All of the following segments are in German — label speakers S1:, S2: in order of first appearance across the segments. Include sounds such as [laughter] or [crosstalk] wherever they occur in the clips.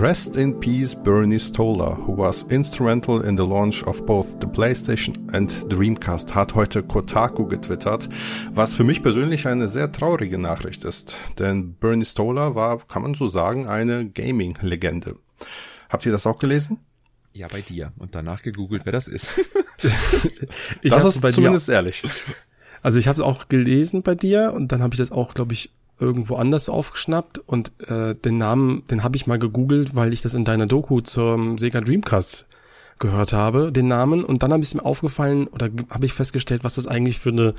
S1: Rest in peace Bernie Stoller, who was instrumental in the launch of both the PlayStation and Dreamcast, hat heute Kotaku getwittert, was für mich persönlich eine sehr traurige Nachricht ist. Denn Bernie Stoller war, kann man so sagen, eine Gaming-Legende. Habt ihr das auch gelesen?
S2: Ja, bei dir. Und danach gegoogelt, wer das ist. [laughs]
S1: das ist zumindest dir. ehrlich.
S3: Also ich habe es auch gelesen bei dir und dann habe ich das auch, glaube ich, irgendwo anders aufgeschnappt und äh, den Namen, den habe ich mal gegoogelt, weil ich das in deiner Doku zum Sega Dreamcast gehört habe, den Namen. Und dann habe ich mir aufgefallen oder habe ich festgestellt, was das eigentlich für eine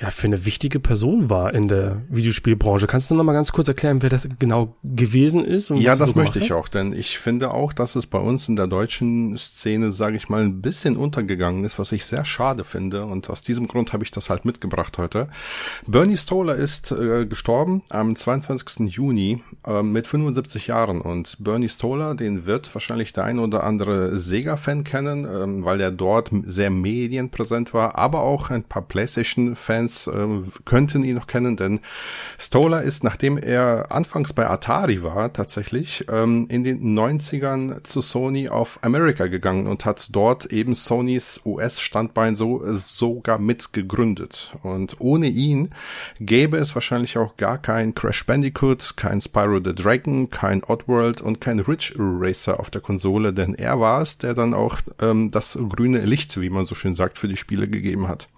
S3: ja, für eine wichtige Person war in der Videospielbranche. Kannst du noch mal ganz kurz erklären, wer das genau gewesen ist?
S1: ja, das so möchte ich auch, denn ich finde auch, dass es bei uns in der deutschen Szene, sage ich mal, ein bisschen untergegangen ist, was ich sehr schade finde. Und aus diesem Grund habe ich das halt mitgebracht heute. Bernie Stoller ist äh, gestorben am 22. Juni äh, mit 75 Jahren. Und Bernie Stoller, den wird wahrscheinlich der ein oder andere Sega-Fan kennen, äh, weil er dort sehr medienpräsent war, aber auch ein paar PlayStation-Fans Fans äh, könnten ihn noch kennen, denn Stoller ist, nachdem er anfangs bei Atari war, tatsächlich ähm, in den 90ern zu Sony of America gegangen und hat dort eben Sonys US-Standbein so sogar mitgegründet. Und ohne ihn gäbe es wahrscheinlich auch gar kein Crash Bandicoot, kein Spyro the Dragon, kein Oddworld und kein Ridge Racer auf der Konsole, denn er war es, der dann auch ähm, das grüne Licht, wie man so schön sagt, für die Spiele gegeben hat.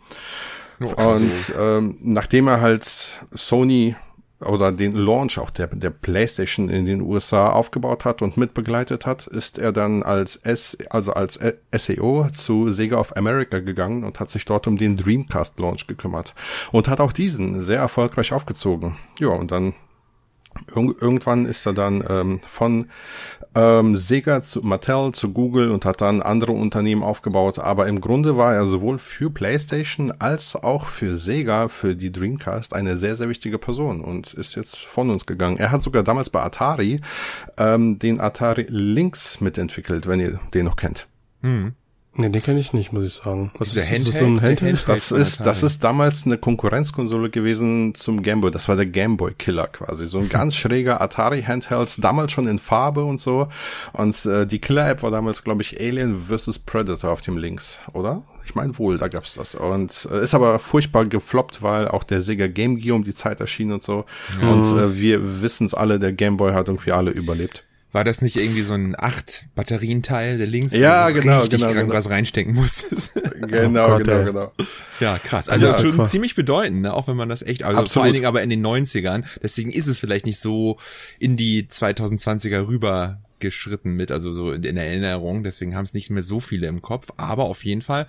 S1: Und ähm, nachdem er halt Sony oder den Launch auch der, der PlayStation in den USA aufgebaut hat und mitbegleitet hat, ist er dann als S, also als SEO zu Sega of America gegangen und hat sich dort um den Dreamcast Launch gekümmert und hat auch diesen sehr erfolgreich aufgezogen. Ja, und dann irgendwann ist er dann ähm, von ähm, Sega zu Mattel zu Google und hat dann andere Unternehmen aufgebaut. Aber im Grunde war er sowohl für PlayStation als auch für Sega, für die Dreamcast eine sehr, sehr wichtige Person und ist jetzt von uns gegangen. Er hat sogar damals bei Atari ähm, den Atari Lynx mitentwickelt, wenn ihr den noch kennt.
S3: Hm. Nee, den kenne ich nicht, muss ich sagen.
S1: Was ist, Handheld, ist das so ein Handheld? Handheld das ist, das ist damals eine Konkurrenzkonsole gewesen zum Gameboy. Das war der Gameboy Killer quasi. So ein [laughs] ganz schräger Atari Handheld, damals schon in Farbe und so. Und äh, die Killer-App war damals, glaube ich, Alien vs. Predator auf dem Links, oder? Ich meine wohl, da gab's das. Und äh, ist aber furchtbar gefloppt, weil auch der Sega Game Gear um die Zeit erschien und so. Mhm. Und äh, wir wissen's alle, der Gameboy hat irgendwie alle überlebt.
S2: War das nicht irgendwie so ein acht Batterienteil der links?
S1: Ja, genau, richtig genau,
S2: genau. was reinstecken musstest? [laughs]
S1: genau, oh Gott, genau, ey. genau.
S2: Ja, krass. Also ja, schon cool. ziemlich bedeutend, ne? auch wenn man das echt, also Absolut. vor allen Dingen aber in den 90ern. Deswegen ist es vielleicht nicht so in die 2020er rüber geschritten mit, also so in der Erinnerung. Deswegen haben es nicht mehr so viele im Kopf. Aber auf jeden Fall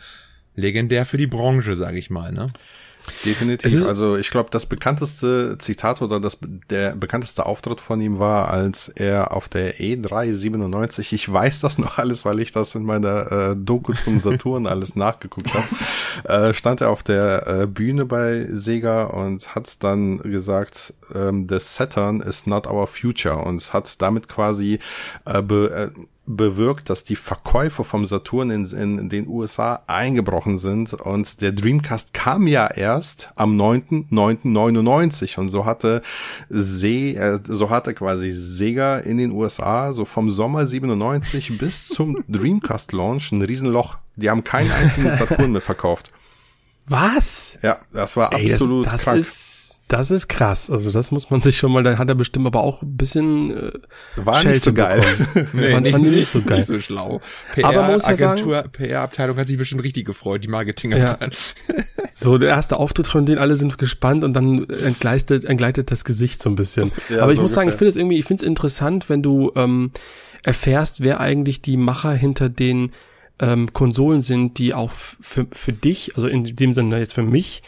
S2: legendär für die Branche, sage ich mal. Ne?
S1: Definitiv. Also ich glaube, das bekannteste Zitat oder das der bekannteste Auftritt von ihm war, als er auf der E397, ich weiß das noch alles, weil ich das in meiner äh, Doku zum Saturn alles nachgeguckt habe, [laughs] äh, stand er auf der äh, Bühne bei Sega und hat dann gesagt, ähm, the Saturn is not our future und hat damit quasi äh, be, äh, bewirkt, dass die Verkäufe vom Saturn in, in, den USA eingebrochen sind und der Dreamcast kam ja erst am 9.9.99 und so hatte Se äh, so hatte quasi Sega in den USA so vom Sommer 97 [laughs] bis zum Dreamcast Launch ein Riesenloch. Die haben keinen einzigen Saturn mehr verkauft.
S3: Was?
S1: Ja, das war Ey, absolut
S3: das, das
S1: krank.
S3: Das ist krass. Also das muss man sich schon mal, dann hat er bestimmt aber auch ein bisschen äh,
S1: War Schelte [laughs] nicht so [laughs] geil.
S2: nee, War, nicht, nicht, so geil. Nicht so schlau. PR-Agentur, PR-Abteilung hat sich bestimmt richtig gefreut, die Marketingabteilung.
S3: Ja. [laughs] so, der erste Auftritt von denen, alle sind gespannt und dann entgleitet, entgleitet das Gesicht so ein bisschen. Ja, aber ich so muss sagen, ich finde es irgendwie, ich finde es interessant, wenn du ähm, erfährst, wer eigentlich die Macher hinter den ähm, Konsolen sind, die auch für, für dich, also in dem Sinne jetzt für mich,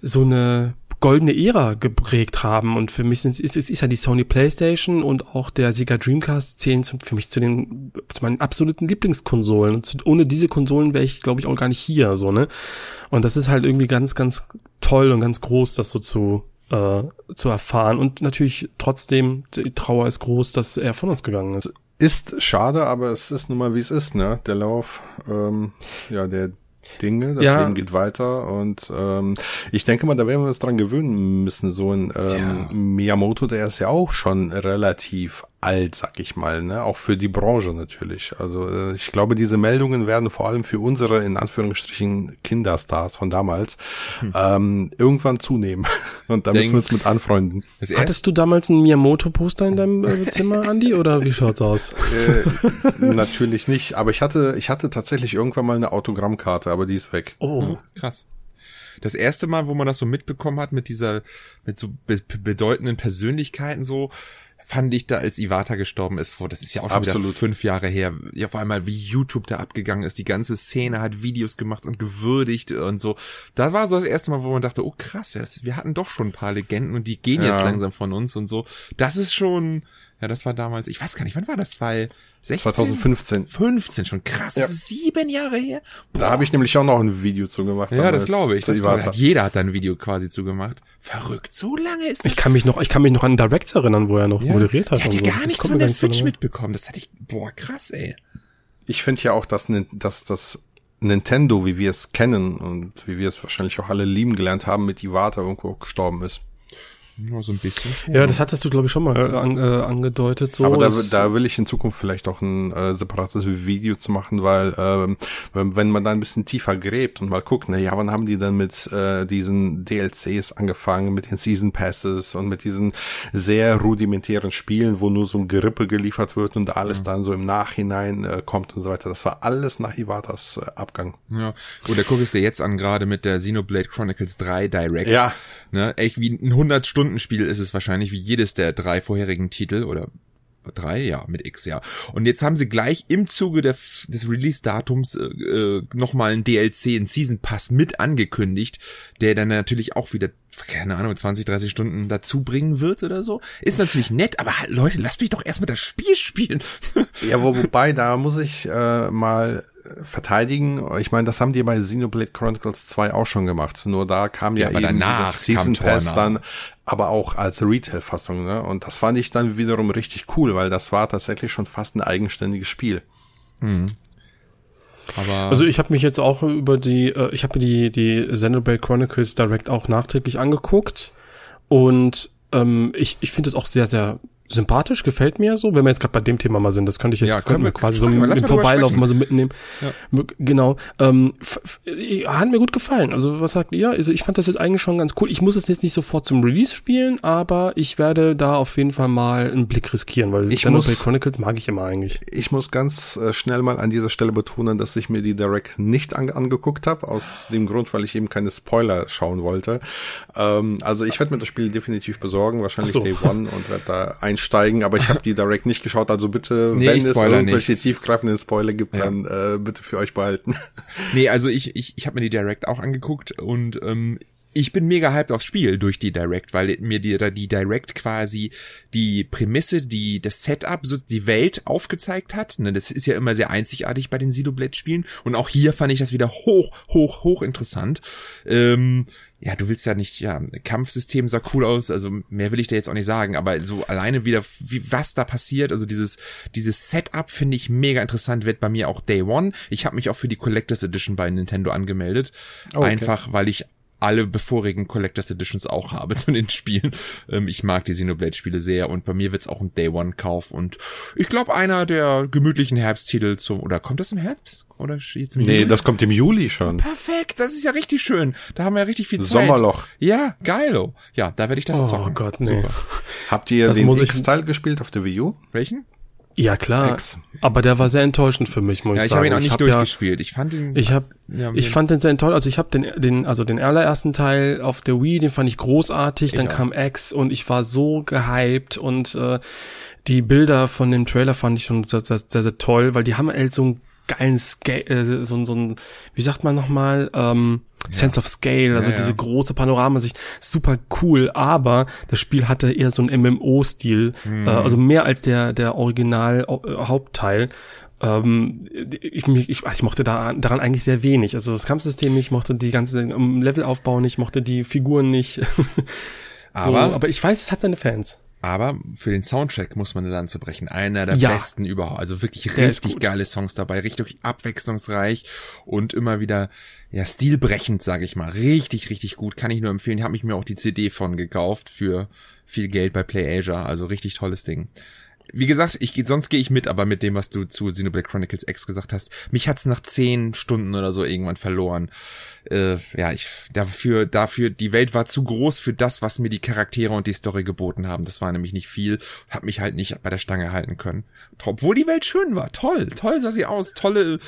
S3: so eine goldene Ära geprägt haben. Und für mich sind, ist, ist, ist ja die Sony PlayStation und auch der Sega Dreamcast zählen zu, für mich zu den zu meinen absoluten Lieblingskonsolen. Zu, ohne diese Konsolen wäre ich, glaube ich, auch gar nicht hier. So ne. Und das ist halt irgendwie ganz, ganz toll und ganz groß, das so zu äh, zu erfahren. Und natürlich trotzdem die Trauer ist groß, dass er von uns gegangen ist.
S1: Ist schade, aber es ist nun mal wie es ist, ne? Der Lauf, ähm, ja, der Dinge, das ja. Leben geht weiter und ähm, ich denke mal, da werden wir uns dran gewöhnen müssen. So ein ähm, ja. Miyamoto, der ist ja auch schon relativ alt, sag ich mal, ne? Auch für die Branche natürlich. Also äh, ich glaube, diese Meldungen werden vor allem für unsere in Anführungsstrichen Kinderstars von damals hm. ähm, irgendwann zunehmen. [laughs] Und da Denk, müssen wir uns mit anfreunden.
S3: Hattest du damals ein Miyamoto-Poster in deinem äh, Zimmer, Andy, oder wie schaut's aus?
S1: Äh, natürlich nicht, aber ich hatte, ich hatte tatsächlich irgendwann mal eine Autogrammkarte, aber die ist weg.
S2: Oh, krass das erste Mal, wo man das so mitbekommen hat mit dieser, mit so bedeutenden Persönlichkeiten so, fand ich da, als Iwata gestorben ist, vor, das ist ja auch schon Absolut. wieder fünf Jahre her, ja vor allem wie YouTube da abgegangen ist, die ganze Szene hat Videos gemacht und gewürdigt und so. Da war so das erste Mal, wo man dachte, oh krass, wir hatten doch schon ein paar Legenden und die gehen ja. jetzt langsam von uns und so. Das ist schon, ja, das war damals, ich weiß gar nicht, wann war das? Weil
S1: 16? 2015.
S2: 15, schon krass. Das ist sieben Jahre her.
S1: Boah. Da habe ich nämlich auch noch ein Video zu gemacht.
S2: Ja, das glaube ich. Das glaub, hat, jeder hat da ein Video quasi zu gemacht. Verrückt, so lange ist
S3: das. Ich kann mich noch, ich kann mich noch an Directs erinnern, wo er noch ja. moderiert hat.
S2: Ich hatte gar so. nichts von der Switch mitbekommen. Das hatte ich, boah, krass, ey.
S1: Ich finde ja auch, dass, dass das Nintendo, wie wir es kennen und wie wir es wahrscheinlich auch alle lieben gelernt haben, mit Iwata irgendwo gestorben ist.
S2: Ja, so ein bisschen schon.
S3: Ja, das hattest du, glaube ich, schon mal an, äh, angedeutet. So
S1: Aber da, da will ich in Zukunft vielleicht auch ein äh, separates Video zu machen, weil ähm, wenn man da ein bisschen tiefer gräbt und mal guckt, na ja, wann haben die dann mit äh, diesen DLCs angefangen, mit den Season Passes und mit diesen sehr rudimentären Spielen, wo nur so ein Gerippe geliefert wird und alles ja. dann so im Nachhinein äh, kommt und so weiter. Das war alles nach Iwatas äh, Abgang.
S2: Ja, oder guck es dir jetzt an, gerade mit der Xenoblade Chronicles 3 Direct.
S1: Ja.
S2: Ne, echt wie ein 100 Stunden Stundenspiel ist es wahrscheinlich wie jedes der drei vorherigen Titel oder drei, ja, mit X, ja. Und jetzt haben sie gleich im Zuge der, des Release-Datums äh, äh, nochmal ein DLC, ein Season Pass mit angekündigt, der dann natürlich auch wieder, keine Ahnung, 20, 30 Stunden dazu bringen wird oder so. Ist natürlich nett, aber halt, Leute, lasst mich doch erstmal das Spiel spielen.
S1: ja, wo, wobei, da muss ich äh, mal verteidigen. Ich meine, das haben die bei Xenoblade Chronicles 2 auch schon gemacht. Nur da kam ja, ja eben
S2: danach Season Pass
S1: dann, aber auch als Retail-Fassung. Ne? Und das fand ich dann wiederum richtig cool, weil das war tatsächlich schon fast ein eigenständiges Spiel. Mhm.
S3: Aber also ich habe mich jetzt auch über die, äh, ich habe mir die die Xenoblade Chronicles Direct auch nachträglich angeguckt und ähm, ich ich finde es auch sehr sehr sympathisch, gefällt mir so, wenn wir jetzt gerade bei dem Thema mal sind, das könnte ich jetzt ja, können wir quasi so im Vorbeilaufen mal so mitnehmen. Ja. Genau. Ähm, hat mir gut gefallen. Also was sagt ihr? Also ich fand das jetzt eigentlich schon ganz cool. Ich muss es jetzt nicht sofort zum Release spielen, aber ich werde da auf jeden Fall mal einen Blick riskieren, weil
S1: ich muss,
S3: Chronicles mag ich immer eigentlich.
S1: Ich muss ganz äh, schnell mal an dieser Stelle betonen, dass ich mir die Direct nicht an, angeguckt habe, aus dem Grund, weil ich eben keine Spoiler schauen wollte. Ähm, also ich werde mir das Spiel definitiv besorgen, wahrscheinlich so. Day One und werde da ein [laughs] einsteigen, aber ich habe die Direct nicht geschaut, also bitte, nee, wenn es irgendwelche nichts. tiefgreifenden Spoiler gibt, ja. dann äh, bitte für euch behalten. [laughs]
S2: Nee, also ich, ich, ich habe mir die Direct auch angeguckt und ähm, ich bin mega hyped aufs Spiel durch die Direct, weil mir die, die Direct quasi die Prämisse, die, das Setup, so die Welt aufgezeigt hat. Ne, das ist ja immer sehr einzigartig bei den Xenoblade-Spielen. Und auch hier fand ich das wieder hoch, hoch, hoch interessant. Ähm, ja, du willst ja nicht, ja, Kampfsystem sah cool aus, also mehr will ich dir jetzt auch nicht sagen, aber so alleine wieder, wie, was da passiert, also dieses, dieses Setup finde ich mega interessant, wird bei mir auch Day One. Ich habe mich auch für die Collectors Edition bei Nintendo angemeldet, oh, okay. einfach weil ich alle bevorigen Collectors Editions auch habe zu den Spielen. Ähm, ich mag die Xenoblade Spiele sehr und bei mir wird's auch ein Day One Kauf und ich glaube einer der gemütlichen Herbsttitel zum oder kommt das im Herbst oder
S1: jetzt im Nee, Juli? das kommt im Juli schon.
S2: Perfekt, das ist ja richtig schön. Da haben wir ja richtig viel
S1: Zeit. Sommerloch.
S2: Ja, geilo. Ja, da werde ich das
S3: oh
S2: zocken.
S3: Oh Gott, nee. Super.
S1: Habt ihr das den X-Teil gespielt auf der Wii U?
S2: Welchen?
S3: Ja, klar. X. Aber der war sehr enttäuschend für mich, muss ja, ich sagen.
S2: Ja, ich habe ihn auch nicht durchgespielt. Ja, ich fand ihn.
S3: Ich habe, ja, ich fand den sehr enttäuschend. Also ich habe den, den, also den allerersten Teil auf der Wii, den fand ich großartig. Dann kam X und ich war so gehypt und äh, die Bilder von dem Trailer fand ich schon sehr, sehr, sehr, sehr toll, weil die haben halt so einen geilen Scale, äh, so, so ein, wie sagt man nochmal, ähm, Sense of Scale, also ja, ja. diese große Panoramasicht, super cool, aber das Spiel hatte eher so einen MMO-Stil, mhm. äh, also mehr als der, der Original-Hauptteil. Ähm, ich, ich, ich mochte da, daran eigentlich sehr wenig. Also das Kampfsystem nicht, mochte die ganze Levelaufbau nicht, mochte die Figuren nicht. [laughs] aber, so, aber ich weiß, es hat seine Fans.
S2: Aber für den Soundtrack muss man eine Lanze brechen. Einer der ja. besten überhaupt. Also wirklich richtig geile Songs dabei, richtig abwechslungsreich und immer wieder ja stilbrechend, sage ich mal. Richtig, richtig gut. Kann ich nur empfehlen. Habe ich mir auch die CD von gekauft für viel Geld bei PlayAsia. Also richtig tolles Ding. Wie gesagt, ich sonst gehe ich mit, aber mit dem, was du zu Xenoblade Chronicles X gesagt hast, mich hat's nach zehn Stunden oder so irgendwann verloren. Äh, ja, ich dafür, dafür, die Welt war zu groß für das, was mir die Charaktere und die Story geboten haben. Das war nämlich nicht viel, hab mich halt nicht bei der Stange halten können. Obwohl die Welt schön war, toll, toll sah sie aus, tolle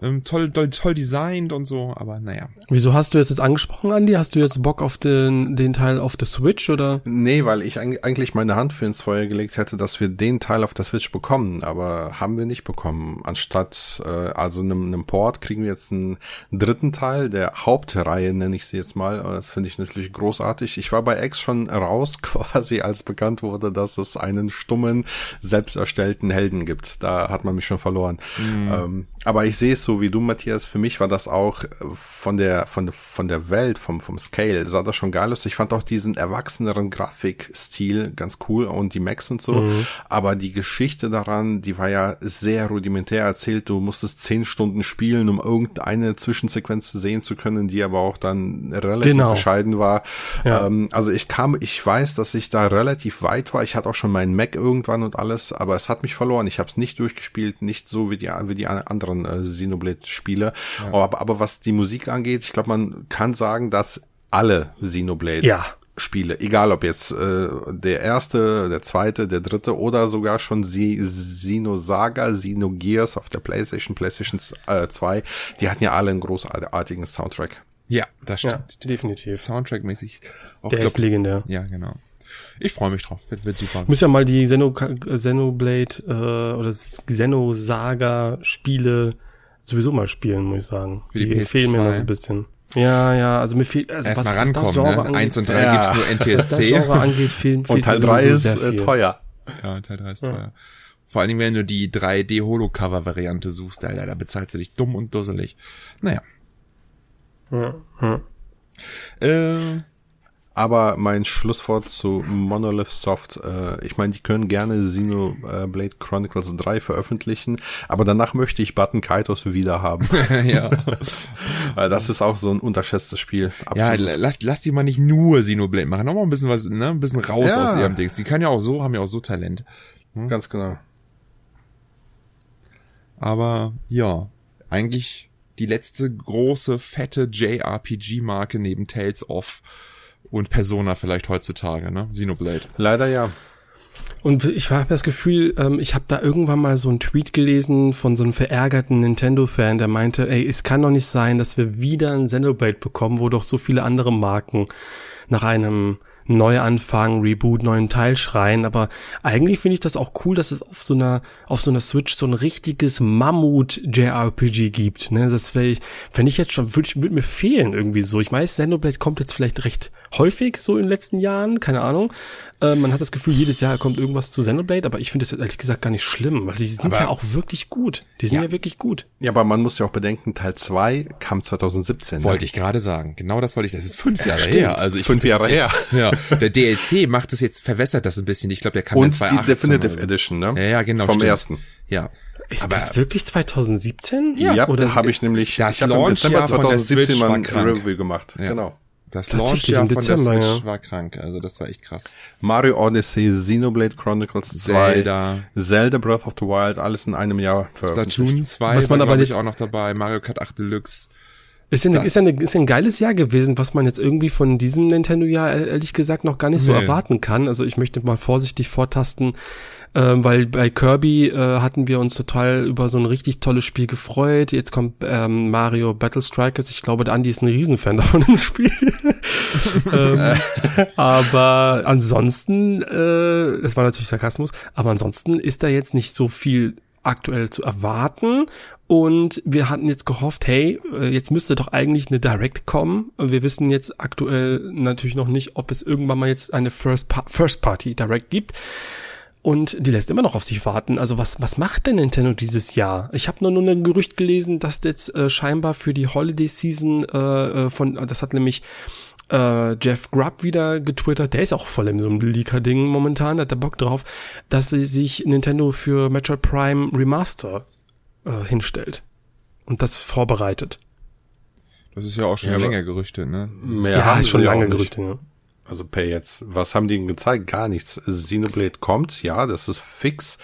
S2: ähm, toll, toll, toll designt und so, aber naja.
S3: Wieso hast du jetzt jetzt angesprochen, Andy? Hast du jetzt Bock auf den, den Teil auf der Switch oder?
S1: Nee, weil ich eigentlich meine Hand für ins Feuer gelegt hätte, dass wir den Teil auf der Switch bekommen, aber haben wir nicht bekommen. Anstatt äh, also einem, einem Port kriegen wir jetzt einen dritten Teil der Hauptreihe, nenne ich sie jetzt mal. Das finde ich natürlich großartig. Ich war bei X schon raus, [laughs] quasi als bekannt wurde, dass es einen stummen, selbst erstellten Helden gibt. Da hat man mich schon verloren. Mhm. Ähm, aber ich sehe es so wie du, Matthias. Für mich war das auch äh, von der, von der, von der Welt, vom, vom Scale, sah das schon geil aus. Ich fand auch diesen erwachseneren Grafikstil ganz cool und die Max und so. Mhm. Aber die Geschichte daran, die war ja sehr rudimentär erzählt. Du musstest zehn Stunden spielen, um irgendeine Zwischensequenz sehen zu können, die aber auch dann relativ genau. bescheiden war. Ja. Ähm, also ich kam, ich weiß, dass ich da relativ weit war. Ich hatte auch schon meinen Mac irgendwann und alles, aber es hat mich verloren. Ich habe es nicht durchgespielt, nicht so wie die, wie die anderen äh, Xenoblade-Spiele. Ja. Aber, aber was die Musik angeht, ich glaube, man kann sagen, dass alle Xenoblade ja. Spiele, egal ob jetzt äh, der erste, der zweite, der dritte oder sogar schon Xenosaga, Xenogears auf der PlayStation, PlayStation äh, 2, die hatten ja alle einen großartigen Soundtrack.
S2: Ja, das stimmt.
S3: Ja, definitiv.
S2: Soundtrack-mäßig.
S3: Auch, der glaub, ist legendär.
S2: Ja, genau. Ich freue mich drauf. Wird, wird super.
S3: Muss ja mal die Xeno, Xenoblade äh, oder Xenosaga-Spiele sowieso mal spielen, muss ich sagen.
S2: Für die, die fehlen
S3: mir noch so ein bisschen. Ja, ja, also mir fehlt
S2: also Erst was, mal rankommen, ne? Angeht, Eins und drei ja. gibt's nur NTSC. [laughs] Was das
S3: Genre angeht, fehlen,
S1: fehlt und Teil drei ist äh, teuer.
S2: Ja, Teil drei ist ja. teuer. Vor allen Dingen, wenn du die 3D-Holo-Cover-Variante suchst, Alter, da bezahlst du dich dumm und dusselig. Naja.
S3: Ja, ja.
S1: Äh, aber mein Schlusswort zu Monolith Soft, äh, ich meine, die können gerne Xenoblade Chronicles 3 veröffentlichen, aber danach möchte ich Button Kaitos wieder haben. [laughs]
S2: ja. [laughs]
S1: das ist auch so ein unterschätztes Spiel.
S2: Absolut. Ja, lass, lass die mal nicht nur Xenoblade machen, noch mal ein bisschen was, ne, ein bisschen raus ja. aus ihrem Dings. Die können ja auch so, haben ja auch so Talent.
S1: Hm? Ganz genau.
S2: Aber ja, eigentlich die letzte große, fette JRPG-Marke neben Tales of und Persona vielleicht heutzutage, ne? Xenoblade.
S1: Leider ja.
S3: Und ich habe das Gefühl, ähm, ich habe da irgendwann mal so einen Tweet gelesen von so einem verärgerten Nintendo-Fan, der meinte, ey, es kann doch nicht sein, dass wir wieder ein Xenoblade bekommen, wo doch so viele andere Marken nach einem Neuanfang, Reboot, neuen Teil schreien, aber eigentlich finde ich das auch cool, dass es auf so einer auf so einer Switch so ein richtiges Mammut JRPG gibt, ne? Das fände ich jetzt schon würde würd mir fehlen irgendwie so. Ich weiß, Xenoblade kommt jetzt vielleicht recht häufig so in den letzten Jahren, keine Ahnung, äh, man hat das Gefühl, jedes Jahr kommt irgendwas zu Xenoblade, aber ich finde das ehrlich gesagt gar nicht schlimm, weil die sind aber, ja auch wirklich gut. Die sind ja. ja. wirklich gut.
S1: Ja, aber man muss ja auch bedenken, Teil 2 kam 2017.
S2: Ne? Wollte ne? ich gerade sagen. Genau das wollte ich. Das ist fünf Jahre
S1: ja,
S2: her. Also ich
S1: fünf Jahre her.
S2: ja, der DLC macht es jetzt, verwässert das ein bisschen. Ich glaube, der kam Und in 2018.
S1: die Definitive so. Edition, ne?
S2: Ja, ja, genau.
S1: Vom stimmt. ersten.
S2: Ja.
S3: Ist aber, das wirklich 2017?
S1: Ja, ja oder das habe ich nämlich.
S2: Das Launch-Jahr von der Switch
S1: mal ein Review gemacht. Ja. Genau.
S2: Das Launchjahr von der Switch ja. war krank, also das war echt krass.
S1: Mario Odyssey, Xenoblade Chronicles 2,
S2: Zelda,
S1: Zelda Breath of the Wild, alles in einem Jahr
S2: Splatoon 2 was man war, aber jetzt auch noch dabei, Mario Kart 8 Deluxe.
S3: Ist ja, ist, ja eine, ist ja ein geiles Jahr gewesen, was man jetzt irgendwie von diesem Nintendo-Jahr ehrlich gesagt noch gar nicht so nee. erwarten kann. Also ich möchte mal vorsichtig vortasten ähm, weil bei Kirby äh, hatten wir uns total über so ein richtig tolles Spiel gefreut. Jetzt kommt ähm, Mario Battle Strikers. Ich glaube, der Andi ist ein Riesenfan [laughs] davon im Spiel. [laughs] ähm, aber ansonsten, äh, das war natürlich Sarkasmus, aber ansonsten ist da jetzt nicht so viel aktuell zu erwarten. Und wir hatten jetzt gehofft, hey, äh, jetzt müsste doch eigentlich eine Direct kommen. Wir wissen jetzt aktuell natürlich noch nicht, ob es irgendwann mal jetzt eine First, pa First Party Direct gibt. Und die lässt immer noch auf sich warten. Also was, was macht denn Nintendo dieses Jahr? Ich habe nur nur ein Gerücht gelesen, dass jetzt äh, scheinbar für die Holiday Season äh, äh von, das hat nämlich äh, Jeff Grubb wieder getwittert, der ist auch voll in so einem Leaker-Ding momentan, hat der Bock drauf, dass sie sich Nintendo für Metroid Prime Remaster äh, hinstellt und das vorbereitet.
S2: Das ist ja auch schon ja, länger Gerüchte, ne?
S3: Mehr ja, ist schon lange Gerüchte, ne?
S1: Also Pay jetzt. Was haben die denn gezeigt? Gar nichts. Xenoblade kommt, ja, das ist fix.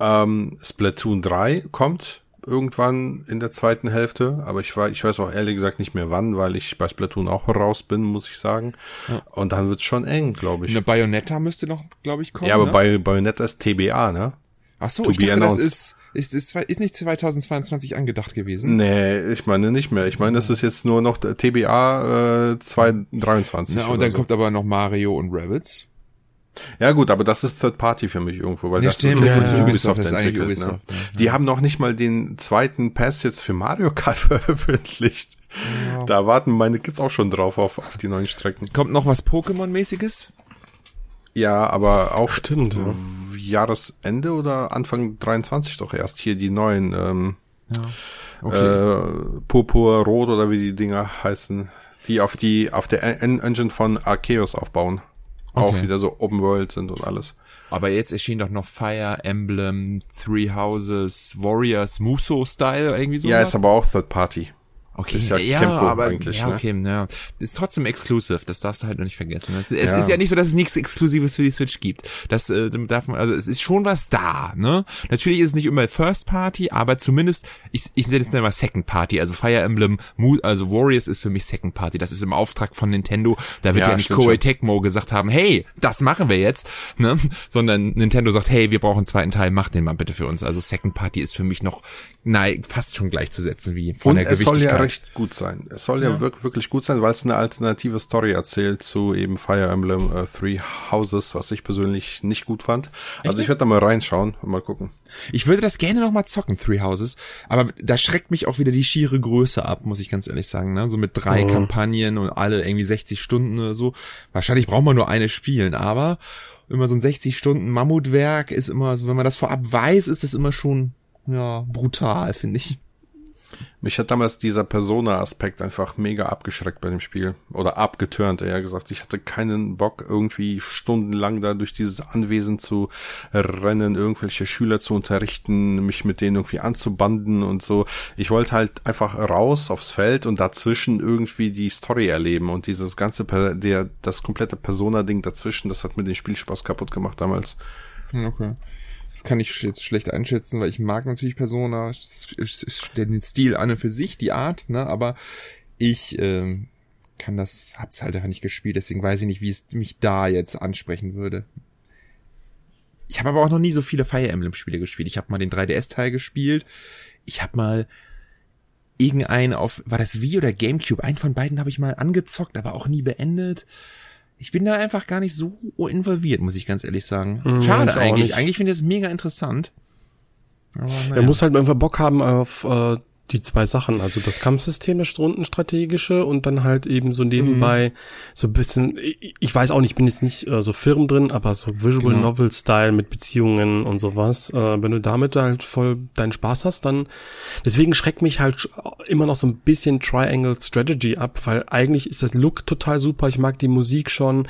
S1: Ähm, Splatoon 3 kommt irgendwann in der zweiten Hälfte, aber ich, war, ich weiß auch ehrlich gesagt nicht mehr wann, weil ich bei Splatoon auch raus bin, muss ich sagen. Ja. Und dann wird's schon eng, glaube ich.
S2: Eine Bayonetta müsste noch, glaube ich, kommen.
S1: Ja, aber ne? Bayonetta ist TBA, ne?
S2: Ach so, ich dachte, announced. das ist, ist, ist, ist nicht 2022 angedacht gewesen.
S1: Nee, ich meine nicht mehr. Ich meine, das ist jetzt nur noch TBA äh, 2023.
S2: Na, und dann so. kommt aber noch Mario und Rabbits.
S1: Ja gut, aber das ist Third Party für mich irgendwo, weil
S2: ja,
S1: das,
S2: stimmt, ist, das ist Ubisoft, das ist eigentlich ne? Ubisoft.
S1: Ne? Die haben noch nicht mal den zweiten Pass jetzt für Mario Kart [laughs] veröffentlicht. Ja. Da warten meine Kids auch schon drauf auf, auf die neuen Strecken.
S2: Kommt noch was Pokémon-mäßiges?
S1: Ja, aber auch stimmt. Ja. Jahresende oder Anfang 23 doch erst hier die neuen ähm, ja. okay. äh, Purpur, Rot oder wie die Dinger heißen, die auf die auf der en Engine von Arceus aufbauen. Okay. Auch wieder so Open World sind und alles.
S2: Aber jetzt erschien doch noch Fire Emblem, Three Houses, Warriors, Muso Style irgendwie so.
S1: Ja, ist aber auch Third Party.
S2: Okay, ja, ja aber ja, ne? okay, ne? ja. Ist trotzdem exklusiv, das darfst du halt noch nicht vergessen. Es, es ja. ist ja nicht so, dass es nichts Exklusives für die Switch gibt. Das äh, darf man, also es ist schon was da, ne? Natürlich ist es nicht immer First Party, aber zumindest, ich, ich nenne es mal Second Party. Also Fire Emblem, also Warriors ist für mich Second Party. Das ist im Auftrag von Nintendo. Da wird ja, ja nicht Koei Tecmo gesagt haben, hey, das machen wir jetzt, ne? Sondern Nintendo sagt, hey, wir brauchen einen zweiten Teil, mach den mal bitte für uns. Also Second Party ist für mich noch, nein, fast schon gleichzusetzen wie von
S1: Und
S2: der Gewichtigkeit
S1: recht gut sein. Es soll ja, ja wirklich, wirklich gut sein, weil es eine alternative Story erzählt zu eben Fire Emblem äh, Three Houses, was ich persönlich nicht gut fand. Echt? Also ich werde da mal reinschauen und mal gucken.
S2: Ich würde das gerne noch mal zocken, Three Houses, aber da schreckt mich auch wieder die schiere Größe ab, muss ich ganz ehrlich sagen. Ne? So mit drei oh. Kampagnen und alle irgendwie 60 Stunden oder so. Wahrscheinlich braucht man nur eine spielen, aber immer so ein 60 Stunden Mammutwerk ist immer, wenn man das vorab weiß, ist das immer schon ja brutal, finde ich.
S1: Mich hat damals dieser Persona-Aspekt einfach mega abgeschreckt bei dem Spiel. Oder abgetürnt, eher gesagt. Ich hatte keinen Bock, irgendwie stundenlang da durch dieses Anwesen zu rennen, irgendwelche Schüler zu unterrichten, mich mit denen irgendwie anzubanden und so. Ich wollte halt einfach raus aufs Feld und dazwischen irgendwie die Story erleben. Und dieses ganze, der, das komplette Persona-Ding dazwischen, das hat mir den Spielspaß kaputt gemacht damals.
S2: Okay. Das kann ich jetzt schlecht einschätzen, weil ich mag natürlich Persona, den Stil an und für sich, die Art, ne, aber ich ähm, kann das, hab's halt einfach nicht gespielt, deswegen weiß ich nicht, wie es mich da jetzt ansprechen würde. Ich habe aber auch noch nie so viele Fire Emblem Spiele gespielt. Ich habe mal den 3DS-Teil gespielt. Ich habe mal irgendeinen auf, war das Wii oder Gamecube? Einen von beiden habe ich mal angezockt, aber auch nie beendet ich bin da einfach gar nicht so involviert, muss ich ganz ehrlich sagen. Mhm, Schade eigentlich. Eigentlich finde ich das mega interessant.
S3: Aber, naja. Er muss halt einfach Bock haben auf äh, die zwei Sachen, also das Kampfsystem, das Rundenstrategische und dann halt eben so nebenbei mhm. so ein bisschen, ich weiß auch nicht, ich bin jetzt nicht äh, so firm drin, aber so Visual genau. Novel Style mit Beziehungen und sowas, äh, wenn du damit halt voll deinen Spaß hast, dann deswegen schreckt mich halt immer noch so ein bisschen Triangle Strategy ab, weil eigentlich ist das Look total super, ich mag die Musik schon,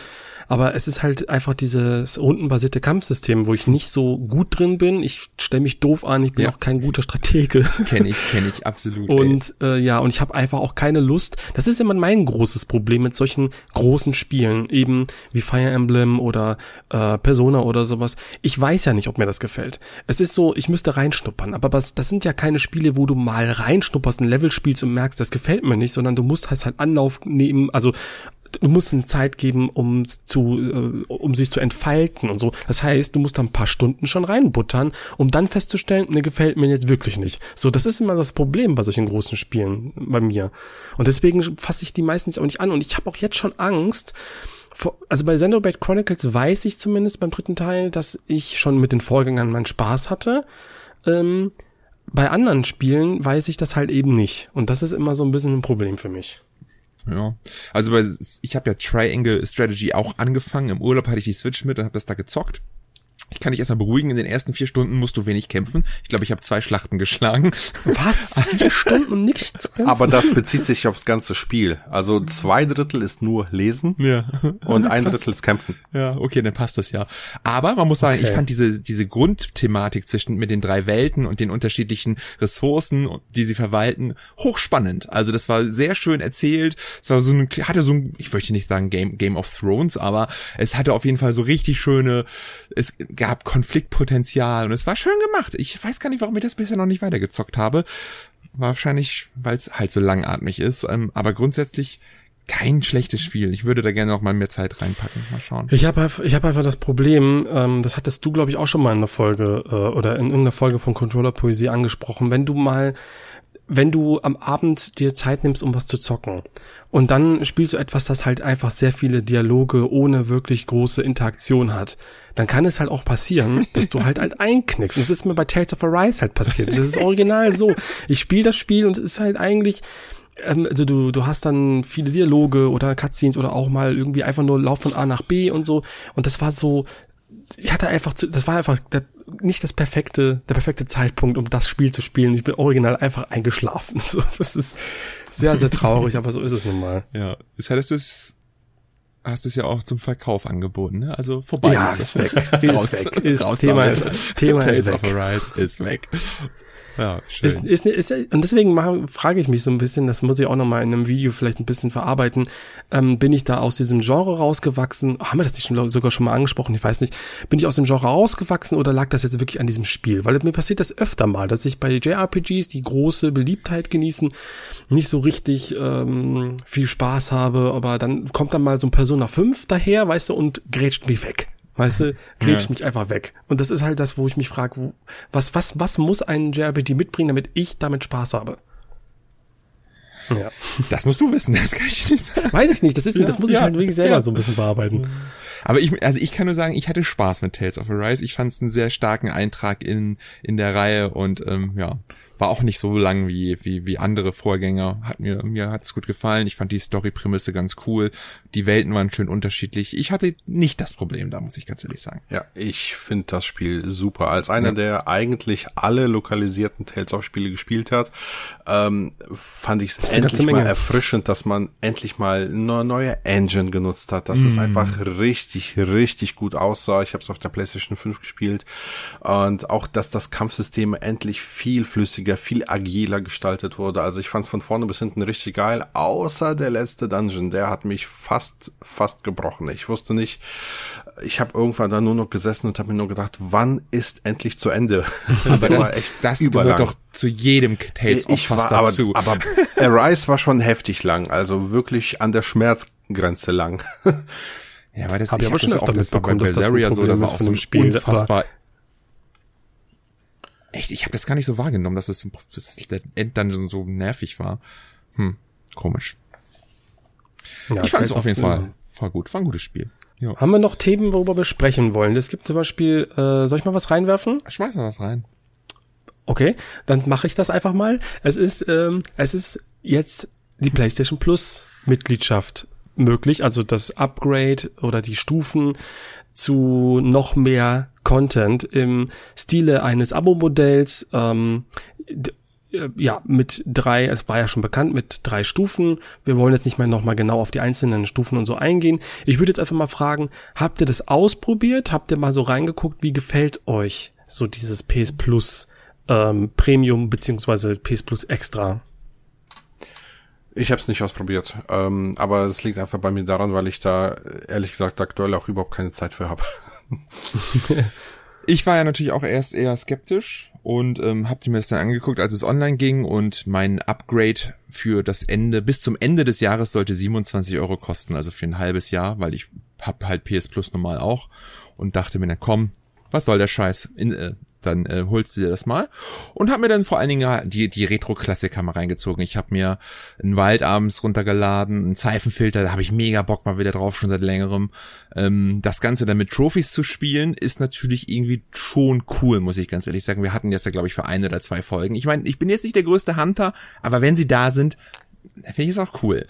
S3: aber es ist halt einfach dieses rundenbasierte Kampfsystem, wo ich nicht so gut drin bin. Ich stelle mich doof an, ich bin ja. auch kein guter Stratege.
S2: Kenne ich, kenne ich [laughs] absolut.
S3: Und äh, ja, und ich habe einfach auch keine Lust. Das ist immer mein großes Problem mit solchen großen Spielen, eben wie Fire Emblem oder äh, Persona oder sowas. Ich weiß ja nicht, ob mir das gefällt. Es ist so, ich müsste reinschnuppern, aber was, das sind ja keine Spiele, wo du mal reinschnupperst, ein Level spielst und merkst, das gefällt mir nicht, sondern du musst halt, halt Anlauf nehmen, also du musst ihm Zeit geben, um zu, äh, um sich zu entfalten und so. Das heißt, du musst da ein paar Stunden schon reinbuttern, um dann festzustellen, mir gefällt mir jetzt wirklich nicht. So, das ist immer das Problem bei solchen großen Spielen bei mir. Und deswegen fasse ich die meistens auch nicht an. Und ich habe auch jetzt schon Angst, also bei Xenoblade Chronicles weiß ich zumindest beim dritten Teil, dass ich schon mit den Vorgängern meinen Spaß hatte. Ähm, bei anderen Spielen weiß ich das halt eben nicht. Und das ist immer so ein bisschen ein Problem für mich.
S2: Ja. Also bei, ich habe ja Triangle Strategy auch angefangen. Im Urlaub hatte ich die Switch mit und habe das da gezockt. Ich kann dich erstmal beruhigen, in den ersten vier Stunden musst du wenig kämpfen. Ich glaube, ich habe zwei Schlachten geschlagen.
S3: Was? Vier Stunden und nicht zu
S1: kämpfen? Aber das bezieht sich aufs ganze Spiel. Also zwei Drittel ist nur lesen ja. und ein [laughs] Drittel ist kämpfen.
S2: Ja, okay, dann passt das ja. Aber man muss sagen, okay. ich fand diese, diese Grundthematik zwischen mit den drei Welten und den unterschiedlichen Ressourcen, die sie verwalten, hochspannend. Also das war sehr schön erzählt. Es war so ein, hatte so ein, ich möchte nicht sagen Game, Game of Thrones, aber es hatte auf jeden Fall so richtig schöne, es gab Konfliktpotenzial und es war schön gemacht. Ich weiß gar nicht, warum ich das bisher noch nicht weitergezockt habe. Wahrscheinlich, weil es halt so langatmig ist. Ähm, aber grundsätzlich kein schlechtes Spiel. Ich würde da gerne noch mal mehr Zeit reinpacken. Mal schauen.
S3: Ich habe ich hab einfach das Problem, ähm, das hattest du, glaube ich, auch schon mal in der Folge äh, oder in irgendeiner Folge von Controller Poesie angesprochen. Wenn du mal wenn du am Abend dir Zeit nimmst, um was zu zocken und dann spielst du etwas, das halt einfach sehr viele Dialoge ohne wirklich große Interaktion hat, dann kann es halt auch passieren, [laughs] dass du halt halt einknickst. Das ist mir bei Tales of Arise halt passiert. Das ist original so. Ich spiele das Spiel und es ist halt eigentlich, ähm, also du, du hast dann viele Dialoge oder Cutscenes oder auch mal irgendwie einfach nur Lauf von A nach B und so. Und das war so, ich hatte einfach zu, das war einfach der, nicht das perfekte, der perfekte Zeitpunkt, um das Spiel zu spielen. Ich bin original einfach eingeschlafen. [laughs] So, das ist sehr, sehr traurig, aber so ist es nun mal.
S2: Ja, das heißt, es hast es ja auch zum Verkauf angeboten, ne? Also vorbei.
S3: Ja, ist, ist weg. [laughs] Raus, ist weg. Ist
S2: raus Thema, Thema Tales ist weg. of Arise ist weg.
S3: Ja, schön. Ist, ist, ist, und deswegen mache, frage ich mich so ein bisschen, das muss ich auch nochmal in einem Video vielleicht ein bisschen verarbeiten, ähm, bin ich da aus diesem Genre rausgewachsen, haben wir das nicht schon, sogar schon mal angesprochen, ich weiß nicht, bin ich aus dem Genre rausgewachsen oder lag das jetzt wirklich an diesem Spiel? Weil mir passiert das öfter mal, dass ich bei JRPGs, die große Beliebtheit genießen, nicht so richtig ähm, viel Spaß habe, aber dann kommt dann mal so ein Persona 5 daher, weißt du, und grätscht mich weg. Weißt du, grätsch ja. mich einfach weg. Und das ist halt das, wo ich mich frage, was, was, was muss ein JRPG mitbringen, damit ich damit Spaß habe?
S2: Ja. Das musst du wissen, das kann ich nicht sagen.
S3: Weiß ich nicht, das ist, ja, das muss ich halt wirklich selber so ein bisschen bearbeiten.
S2: Aber ich, also ich kann nur sagen, ich hatte Spaß mit Tales of Arise. Ich fand es einen sehr starken Eintrag in, in der Reihe und ähm, ja, war auch nicht so lang wie, wie, wie andere Vorgänger. Hat mir, mir hat es gut gefallen. Ich fand die Story-Prämisse ganz cool. Die Welten waren schön unterschiedlich. Ich hatte nicht das Problem da, muss ich ganz ehrlich sagen.
S1: Ja, ich finde das Spiel super. Als einer, ja. der eigentlich alle lokalisierten Tales of Spiele gespielt hat, ähm, fand ich es endlich mal erfrischend, dass man endlich mal eine neue Engine genutzt hat. Dass mm. es einfach richtig, richtig gut aussah. Ich habe es auf der PlayStation 5 gespielt. Und auch, dass das Kampfsystem endlich viel flüssiger flüssiger, viel agiler gestaltet wurde. Also ich fand es von vorne bis hinten richtig geil, außer der letzte Dungeon, der hat mich fast, fast gebrochen. Ich wusste nicht, ich habe irgendwann da nur noch gesessen und habe mir nur gedacht, wann ist endlich zu Ende? [laughs]
S2: aber [laughs] das, das gehört doch zu jedem Tales of fast
S1: war, dazu. Aber, aber [laughs] Arise war schon heftig lang, also wirklich an der Schmerzgrenze lang.
S2: Ja, weil das, hab ich, habe schon das auch das bei Belsaria so, da war auch so Spiel, unfassbar Echt, ich habe das gar nicht so wahrgenommen, dass es das der Enddungeon so nervig war. Hm, komisch. Ja, ich fand es auf jeden Fall war gut, war ein gutes Spiel.
S3: Ja. Haben wir noch Themen, worüber wir sprechen wollen? Es gibt zum Beispiel, äh, soll ich mal was reinwerfen?
S2: Schmeiß mal was rein.
S3: Okay, dann mache ich das einfach mal. Es ist, ähm, es ist jetzt die PlayStation Plus Mitgliedschaft möglich, also das Upgrade oder die Stufen zu noch mehr Content im Stile eines Abo-Modells. Ähm, äh, ja, mit drei, es war ja schon bekannt, mit drei Stufen. Wir wollen jetzt nicht mehr nochmal genau auf die einzelnen Stufen und so eingehen. Ich würde jetzt einfach mal fragen, habt ihr das ausprobiert? Habt ihr mal so reingeguckt? Wie gefällt euch so dieses PS Plus ähm, Premium beziehungsweise PS Plus Extra?
S1: Ich habe es nicht ausprobiert, ähm, aber es liegt einfach bei mir daran, weil ich da ehrlich gesagt aktuell auch überhaupt keine Zeit für habe. [laughs]
S2: ich war ja natürlich auch erst eher skeptisch und ähm, habe mir das dann angeguckt, als es online ging und mein Upgrade für das Ende bis zum Ende des Jahres sollte 27 Euro kosten, also für ein halbes Jahr, weil ich hab halt PS Plus normal auch und dachte mir dann komm, was soll der Scheiß? In, äh, dann äh, holst du dir das mal. Und hab mir dann vor allen Dingen die, die Retro-Klassiker mal reingezogen. Ich habe mir einen Wald abends runtergeladen, einen Zeifenfilter, da habe ich mega Bock mal wieder drauf, schon seit längerem. Ähm, das Ganze dann mit Trophies zu spielen, ist natürlich irgendwie schon cool, muss ich ganz ehrlich sagen. Wir hatten jetzt ja, glaube ich, für ein oder zwei Folgen. Ich meine, ich bin jetzt nicht der größte Hunter, aber wenn sie da sind, finde ich es auch cool.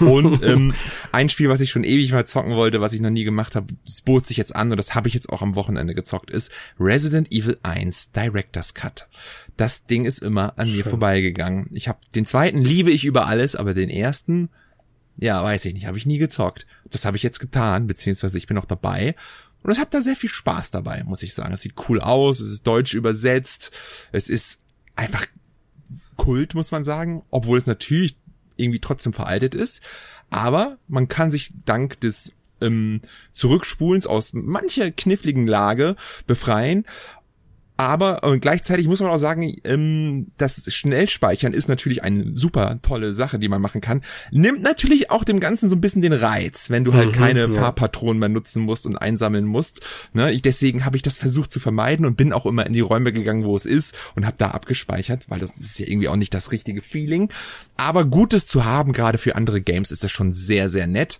S2: Und [laughs] ähm, ein Spiel, was ich schon ewig mal zocken wollte, was ich noch nie gemacht habe, es bot sich jetzt an und das habe ich jetzt auch am Wochenende gezockt, ist Resident Evil 1 Director's Cut. Das Ding ist immer an mir vorbeigegangen. Ich habe den zweiten liebe ich über alles, aber den ersten, ja, weiß ich nicht, habe ich nie gezockt. Das habe ich jetzt getan, beziehungsweise ich bin noch dabei und ich habe da sehr viel Spaß dabei, muss ich sagen. Es sieht cool aus, es ist deutsch übersetzt, es ist einfach Kult, muss man sagen, obwohl es natürlich irgendwie trotzdem veraltet ist. Aber man kann sich dank des ähm, Zurückspulens aus mancher kniffligen Lage befreien aber und gleichzeitig muss man auch sagen, ähm, das Schnellspeichern ist natürlich eine super tolle Sache, die man machen kann. Nimmt natürlich auch dem Ganzen so ein bisschen den Reiz, wenn du halt mhm, keine ja. Farbpatronen mehr nutzen musst und einsammeln musst. Ne? Ich, deswegen habe ich das versucht zu vermeiden und bin auch immer in die Räume gegangen, wo es ist und habe da abgespeichert, weil das ist ja irgendwie auch nicht das richtige Feeling. Aber Gutes zu haben, gerade für andere Games, ist das schon sehr, sehr nett.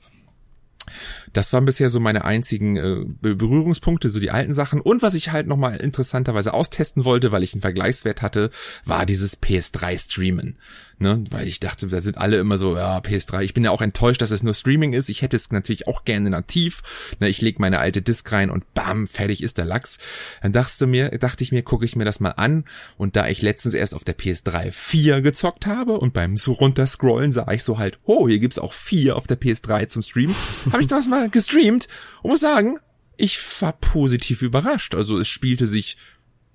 S2: Das waren bisher so meine einzigen äh, Berührungspunkte, so die alten Sachen. Und was ich halt nochmal interessanterweise austesten wollte, weil ich einen Vergleichswert hatte, war dieses PS3-Streamen ne, weil ich dachte, da sind alle immer so, ja, PS3. Ich bin ja auch enttäuscht, dass es nur Streaming ist. Ich hätte es natürlich auch gerne nativ. Ne, ich leg meine alte Disk rein und bam, fertig ist der Lachs. Dann dachte mir, dachte ich mir, gucke ich mir das mal an. Und da ich letztens erst auf der PS3 4 gezockt habe und beim so runterscrollen sah ich so halt, oh, hier gibt's auch 4 auf der PS3 zum Streamen, [laughs] habe ich das mal gestreamt und muss sagen, ich war positiv überrascht. Also es spielte sich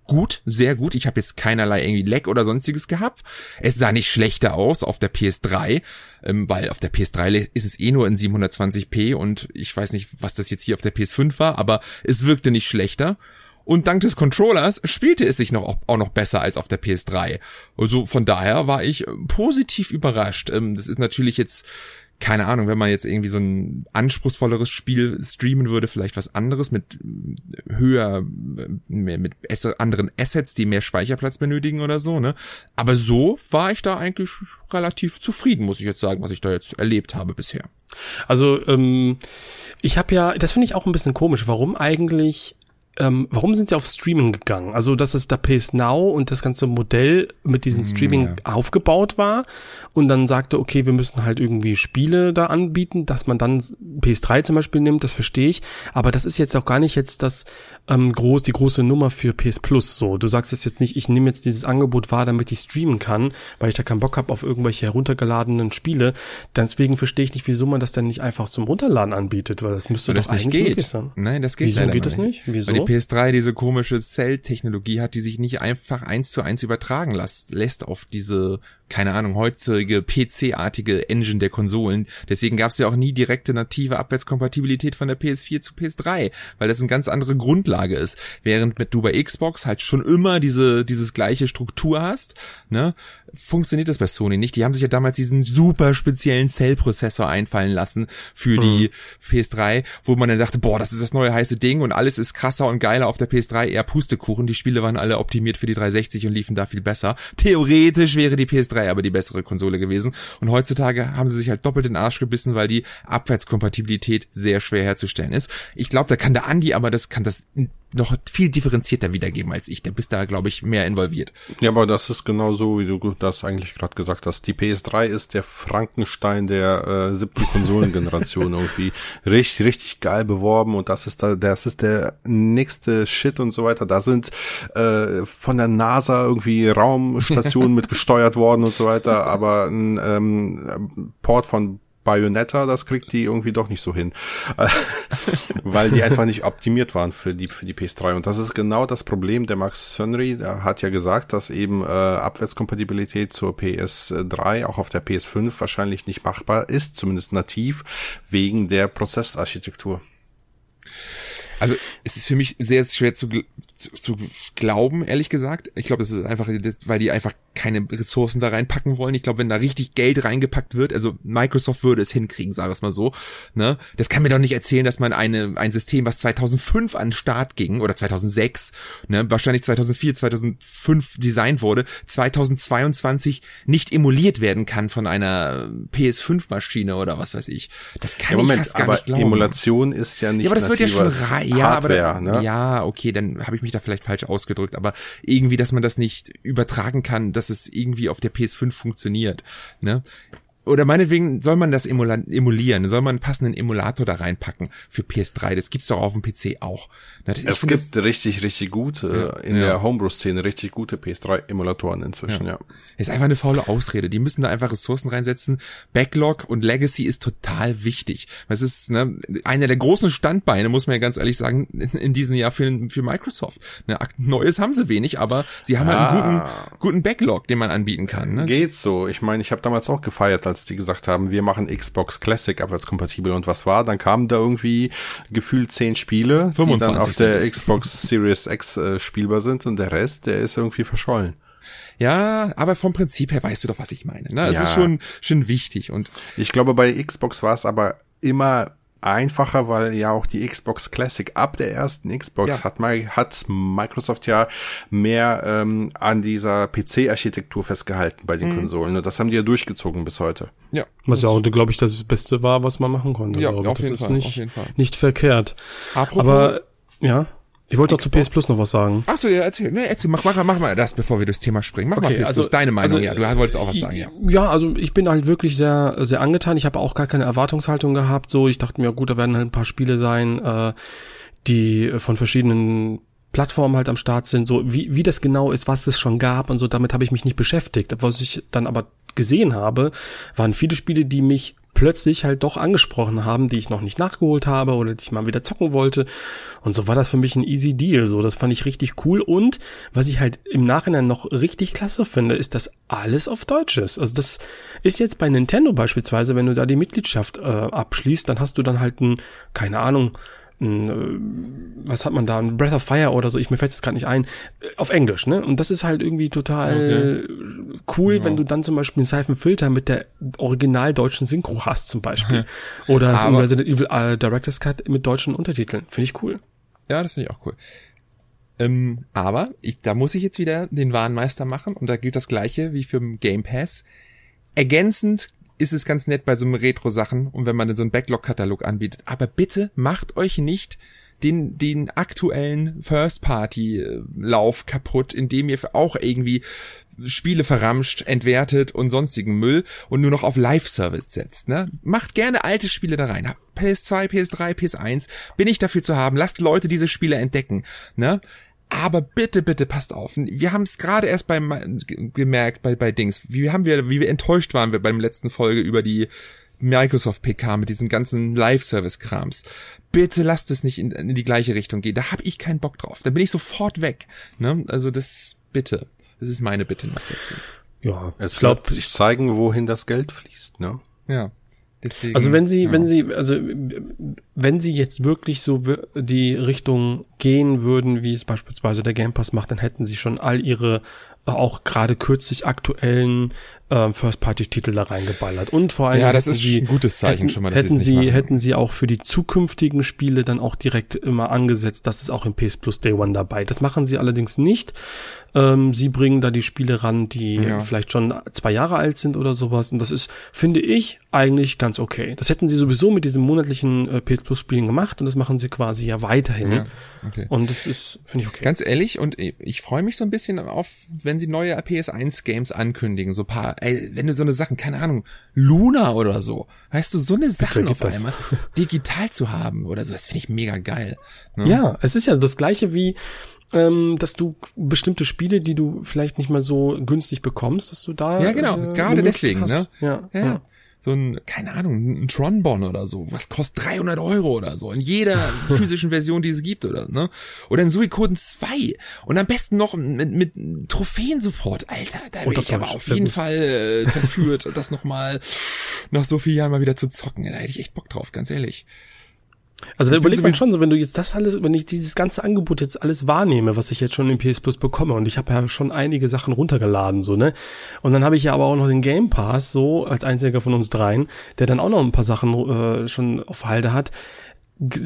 S2: gut, sehr gut. Ich habe jetzt keinerlei irgendwie Leck oder sonstiges gehabt. Es sah nicht schlechter aus auf der PS3, ähm, weil auf der PS3 ist es eh nur in 720p und ich weiß nicht, was das jetzt hier auf der PS5 war, aber es wirkte nicht schlechter. Und dank des Controllers spielte es sich noch, auch noch besser als auf der PS3. Also von daher war ich positiv überrascht. Ähm, das ist natürlich jetzt keine Ahnung, wenn man jetzt irgendwie so ein anspruchsvolleres Spiel streamen würde, vielleicht was anderes mit höher, mehr mit anderen Assets, die mehr Speicherplatz benötigen oder so, ne? Aber so war ich da eigentlich relativ zufrieden, muss ich jetzt sagen, was ich da jetzt erlebt habe bisher.
S3: Also, ähm, ich habe ja, das finde ich auch ein bisschen komisch, warum eigentlich ähm, warum sind sie auf Streaming gegangen? Also, dass es da PS Now und das ganze Modell mit diesem hm, Streaming ja. aufgebaut war und dann sagte, okay, wir müssen halt irgendwie Spiele da anbieten, dass man dann PS3 zum Beispiel nimmt, das verstehe ich. Aber das ist jetzt auch gar nicht jetzt das ähm, groß, die große Nummer für PS Plus. So, du sagst es jetzt nicht, ich nehme jetzt dieses Angebot wahr, damit ich streamen kann, weil ich da keinen Bock habe auf irgendwelche heruntergeladenen Spiele. Deswegen verstehe ich nicht, wieso man das dann nicht einfach zum Runterladen anbietet, weil das müsste weil doch das
S2: nicht geht. Nein, das geht
S3: Wieso geht das nicht?
S2: Wieso? Die PS3 diese komische Cell-Technologie hat, die sich nicht einfach eins zu eins übertragen lässt, lässt auf diese keine Ahnung, heutige PC-artige Engine der Konsolen. Deswegen gab es ja auch nie direkte native Abwärtskompatibilität von der PS4 zu PS3, weil das eine ganz andere Grundlage ist. Während mit du bei Xbox halt schon immer diese, dieses gleiche Struktur hast, ne, funktioniert das bei Sony nicht. Die haben sich ja damals diesen super speziellen Cell-Prozessor einfallen lassen für die mhm. PS3, wo man dann dachte, boah, das ist das neue heiße Ding und alles ist krasser und geiler auf der PS3, eher Pustekuchen. Die Spiele waren alle optimiert für die 360 und liefen da viel besser. Theoretisch wäre die PS3 3 aber die bessere Konsole gewesen. Und heutzutage haben sie sich halt doppelt den Arsch gebissen, weil die Abwärtskompatibilität sehr schwer herzustellen ist. Ich glaube, da kann der Andi aber das kann das noch viel differenzierter wiedergeben als ich. Der bist da, glaube ich, mehr involviert.
S1: Ja, aber das ist genau so, wie du das eigentlich gerade gesagt hast. Die PS3 ist der Frankenstein der äh, siebten [laughs] Konsolengeneration irgendwie richtig, richtig geil beworben und das ist da, das ist der nächste Shit und so weiter. Da sind äh, von der NASA irgendwie Raumstationen [laughs] mit gesteuert worden und so weiter, aber ein ähm, Port von Bayonetta, das kriegt die irgendwie doch nicht so hin, [laughs] weil die einfach nicht optimiert waren für die für die PS3 und das ist genau das Problem. Der Max Henry der hat ja gesagt, dass eben äh, Abwärtskompatibilität zur PS3 auch auf der PS5 wahrscheinlich nicht machbar ist, zumindest nativ wegen der Prozessarchitektur.
S2: Also es ist für mich sehr schwer zu, zu, zu glauben, ehrlich gesagt. Ich glaube, es ist einfach, weil die einfach keine Ressourcen da reinpacken wollen. Ich glaube, wenn da richtig Geld reingepackt wird, also Microsoft würde es hinkriegen, sage ich mal so. Ne? Das kann mir doch nicht erzählen, dass man eine ein System, was 2005 an den Start ging oder 2006, ne, wahrscheinlich 2004, 2005 designt wurde, 2022 nicht emuliert werden kann von einer PS5-Maschine oder was weiß ich. Das kann ja, Moment, ich fast gar nicht glauben.
S1: Emulation ist ja nicht. Ja,
S2: aber das wird ja schon rein. Ja, Hardware, aber, ne? ja, okay, dann habe ich mich da vielleicht falsch ausgedrückt, aber irgendwie, dass man das nicht übertragen kann, dass es irgendwie auf der PS5 funktioniert. Ne? Oder meinetwegen soll man das emulieren, soll man einen passenden Emulator da reinpacken für PS3. Das gibt's doch auf dem PC auch.
S1: Das, es gibt das, richtig, richtig gute, ja, in ja. der Homebrew-Szene richtig gute PS3-Emulatoren inzwischen, ja. ja.
S2: Ist einfach eine faule Ausrede. Die müssen da einfach Ressourcen reinsetzen. Backlog und Legacy ist total wichtig. Das ist ne, einer der großen Standbeine, muss man ja ganz ehrlich sagen, [laughs] in diesem Jahr für, für Microsoft. Ne, Neues haben sie wenig, aber sie haben halt einen guten, guten Backlog, den man anbieten kann. Ne?
S1: Geht so. Ich meine, ich habe damals auch gefeiert, als die gesagt haben, wir machen Xbox Classic abwärtskompatibel und was war? Dann kamen da irgendwie gefühlt zehn Spiele, 25 die dann auf der Xbox Series X äh, spielbar sind und der Rest, der ist irgendwie verschollen.
S2: Ja, aber vom Prinzip her weißt du doch, was ich meine. Ne? Es ja. ist schon, schon wichtig. Und
S1: ich glaube, bei Xbox war es aber immer einfacher, weil ja auch die Xbox Classic ab der ersten Xbox ja. hat, hat Microsoft ja mehr ähm, an dieser PC-Architektur festgehalten bei den mhm. Konsolen. Und das haben die ja durchgezogen bis heute.
S3: Ja. Was ja auch, glaube ich, das Beste war, was man machen konnte. Ja, auf jeden, Fall, nicht, auf jeden Fall. Nicht verkehrt. Apropos, Aber ja. Ich wollte doch zu PS Plus noch was sagen.
S2: Ach so, ja, erzähl, ne, erzähl, mach, mach, mach mal das, bevor wir das Thema springen. Mach okay, mal PS also, Plus, deine Meinung, also, ja, du wolltest auch was sagen, ja.
S3: Ja, also ich bin halt wirklich sehr, sehr angetan. Ich habe auch gar keine Erwartungshaltung gehabt, so. Ich dachte mir, gut, da werden halt ein paar Spiele sein, äh, die von verschiedenen Plattformen halt am Start sind, so wie, wie das genau ist, was es schon gab und so, damit habe ich mich nicht beschäftigt. Was ich dann aber gesehen habe, waren viele Spiele, die mich plötzlich halt doch angesprochen haben, die ich noch nicht nachgeholt habe oder die ich mal wieder zocken wollte. Und so war das für mich ein easy Deal. So, das fand ich richtig cool. Und was ich halt im Nachhinein noch richtig klasse finde, ist, dass alles auf Deutsch ist. Also das ist jetzt bei Nintendo beispielsweise, wenn du da die Mitgliedschaft äh, abschließt, dann hast du dann halt ein, keine Ahnung, ein, äh, was hat man da, ein Breath of Fire oder so, ich mir fällt es gerade nicht ein, äh, auf Englisch, ne? Und das ist halt irgendwie total okay. cool, ja. wenn du dann zum Beispiel einen Siphon Filter mit der original deutschen Synchro hast zum Beispiel. [laughs] oder das Resident Evil uh, Director's Cut mit deutschen Untertiteln. Finde ich cool.
S2: Ja, das finde ich auch cool. Ähm, aber ich, da muss ich jetzt wieder den Warenmeister machen und da gilt das gleiche wie für Game Pass. Ergänzend ist es ganz nett bei so einem Retro-Sachen und wenn man so einen Backlog-Katalog anbietet. Aber bitte macht euch nicht den, den aktuellen First-Party-Lauf kaputt, indem ihr auch irgendwie Spiele verramscht, entwertet und sonstigen Müll und nur noch auf Live-Service setzt. Ne? Macht gerne alte Spiele da rein. PS2, PS3, PS1 bin ich dafür zu haben. Lasst Leute diese Spiele entdecken. Ne? Aber bitte, bitte passt auf. Wir haben es gerade erst beim gemerkt bei bei Dings. Wie haben wir, wie wir enttäuscht waren wir beim letzten Folge über die Microsoft PK mit diesen ganzen Live-Service-Krams. Bitte lasst es nicht in, in, die gleiche Richtung gehen. Da habe ich keinen Bock drauf. Da bin ich sofort weg. Ne? Also das bitte. Das ist meine Bitte noch dazu.
S1: Ja, es glaubt sich zeigen, wohin das Geld fließt. Ne?
S2: Ja.
S3: Deswegen, also wenn sie, ja. wenn sie, also wenn sie jetzt wirklich so die Richtung gehen würden, wie es beispielsweise der Game Pass macht, dann hätten sie schon all ihre auch gerade kürzlich aktuellen äh, First-Party-Titel da reingeballert. Und vor allem
S2: ja, das ist sie, ein gutes Zeichen
S3: hätten,
S2: schon mal.
S3: Dass hätten sie machen. hätten sie auch für die zukünftigen Spiele dann auch direkt immer angesetzt, dass es auch im PS Plus Day One dabei. Das machen sie allerdings nicht. Ähm, sie bringen da die Spiele ran, die ja. vielleicht schon zwei Jahre alt sind oder sowas. Und das ist, finde ich, eigentlich ganz okay. Das hätten sie sowieso mit diesen monatlichen äh, PS Plus Spielen gemacht und das machen sie quasi ja weiterhin. Ja, okay. Und das ist, finde ich okay.
S2: Ganz ehrlich, und ich freue mich so ein bisschen auf, wenn sie neue PS1 Games ankündigen, so paar ey, wenn du so eine Sachen, keine Ahnung, Luna oder so, weißt du, so eine Sachen auf einmal digital zu haben oder so, das finde ich mega geil.
S3: Ne? Ja, es ist ja das gleiche wie, ähm, dass du bestimmte Spiele, die du vielleicht nicht mal so günstig bekommst, dass du da.
S2: Ja, genau, äh, gerade deswegen, hast. ne? Ja, ja. ja so ein, keine Ahnung, ein Tronbon oder so, was kostet 300 Euro oder so, in jeder [laughs] physischen Version, die es gibt, oder, ne? Oder ein Suikoden 2 und am besten noch mit, mit Trophäen sofort, Alter, da bin ich aber auf jeden Fall äh, verführt, [laughs] das nochmal nach so vielen Jahren mal wieder zu zocken, da hätte ich echt Bock drauf, ganz ehrlich.
S3: Also da überlegt man schon so, wenn du jetzt das alles, wenn ich dieses ganze Angebot jetzt alles wahrnehme, was ich jetzt schon im PS Plus bekomme und ich habe ja schon einige Sachen runtergeladen, so, ne? Und dann habe ich ja aber auch noch den Game Pass, so, als einziger von uns dreien, der dann auch noch ein paar Sachen äh, schon auf Halde hat.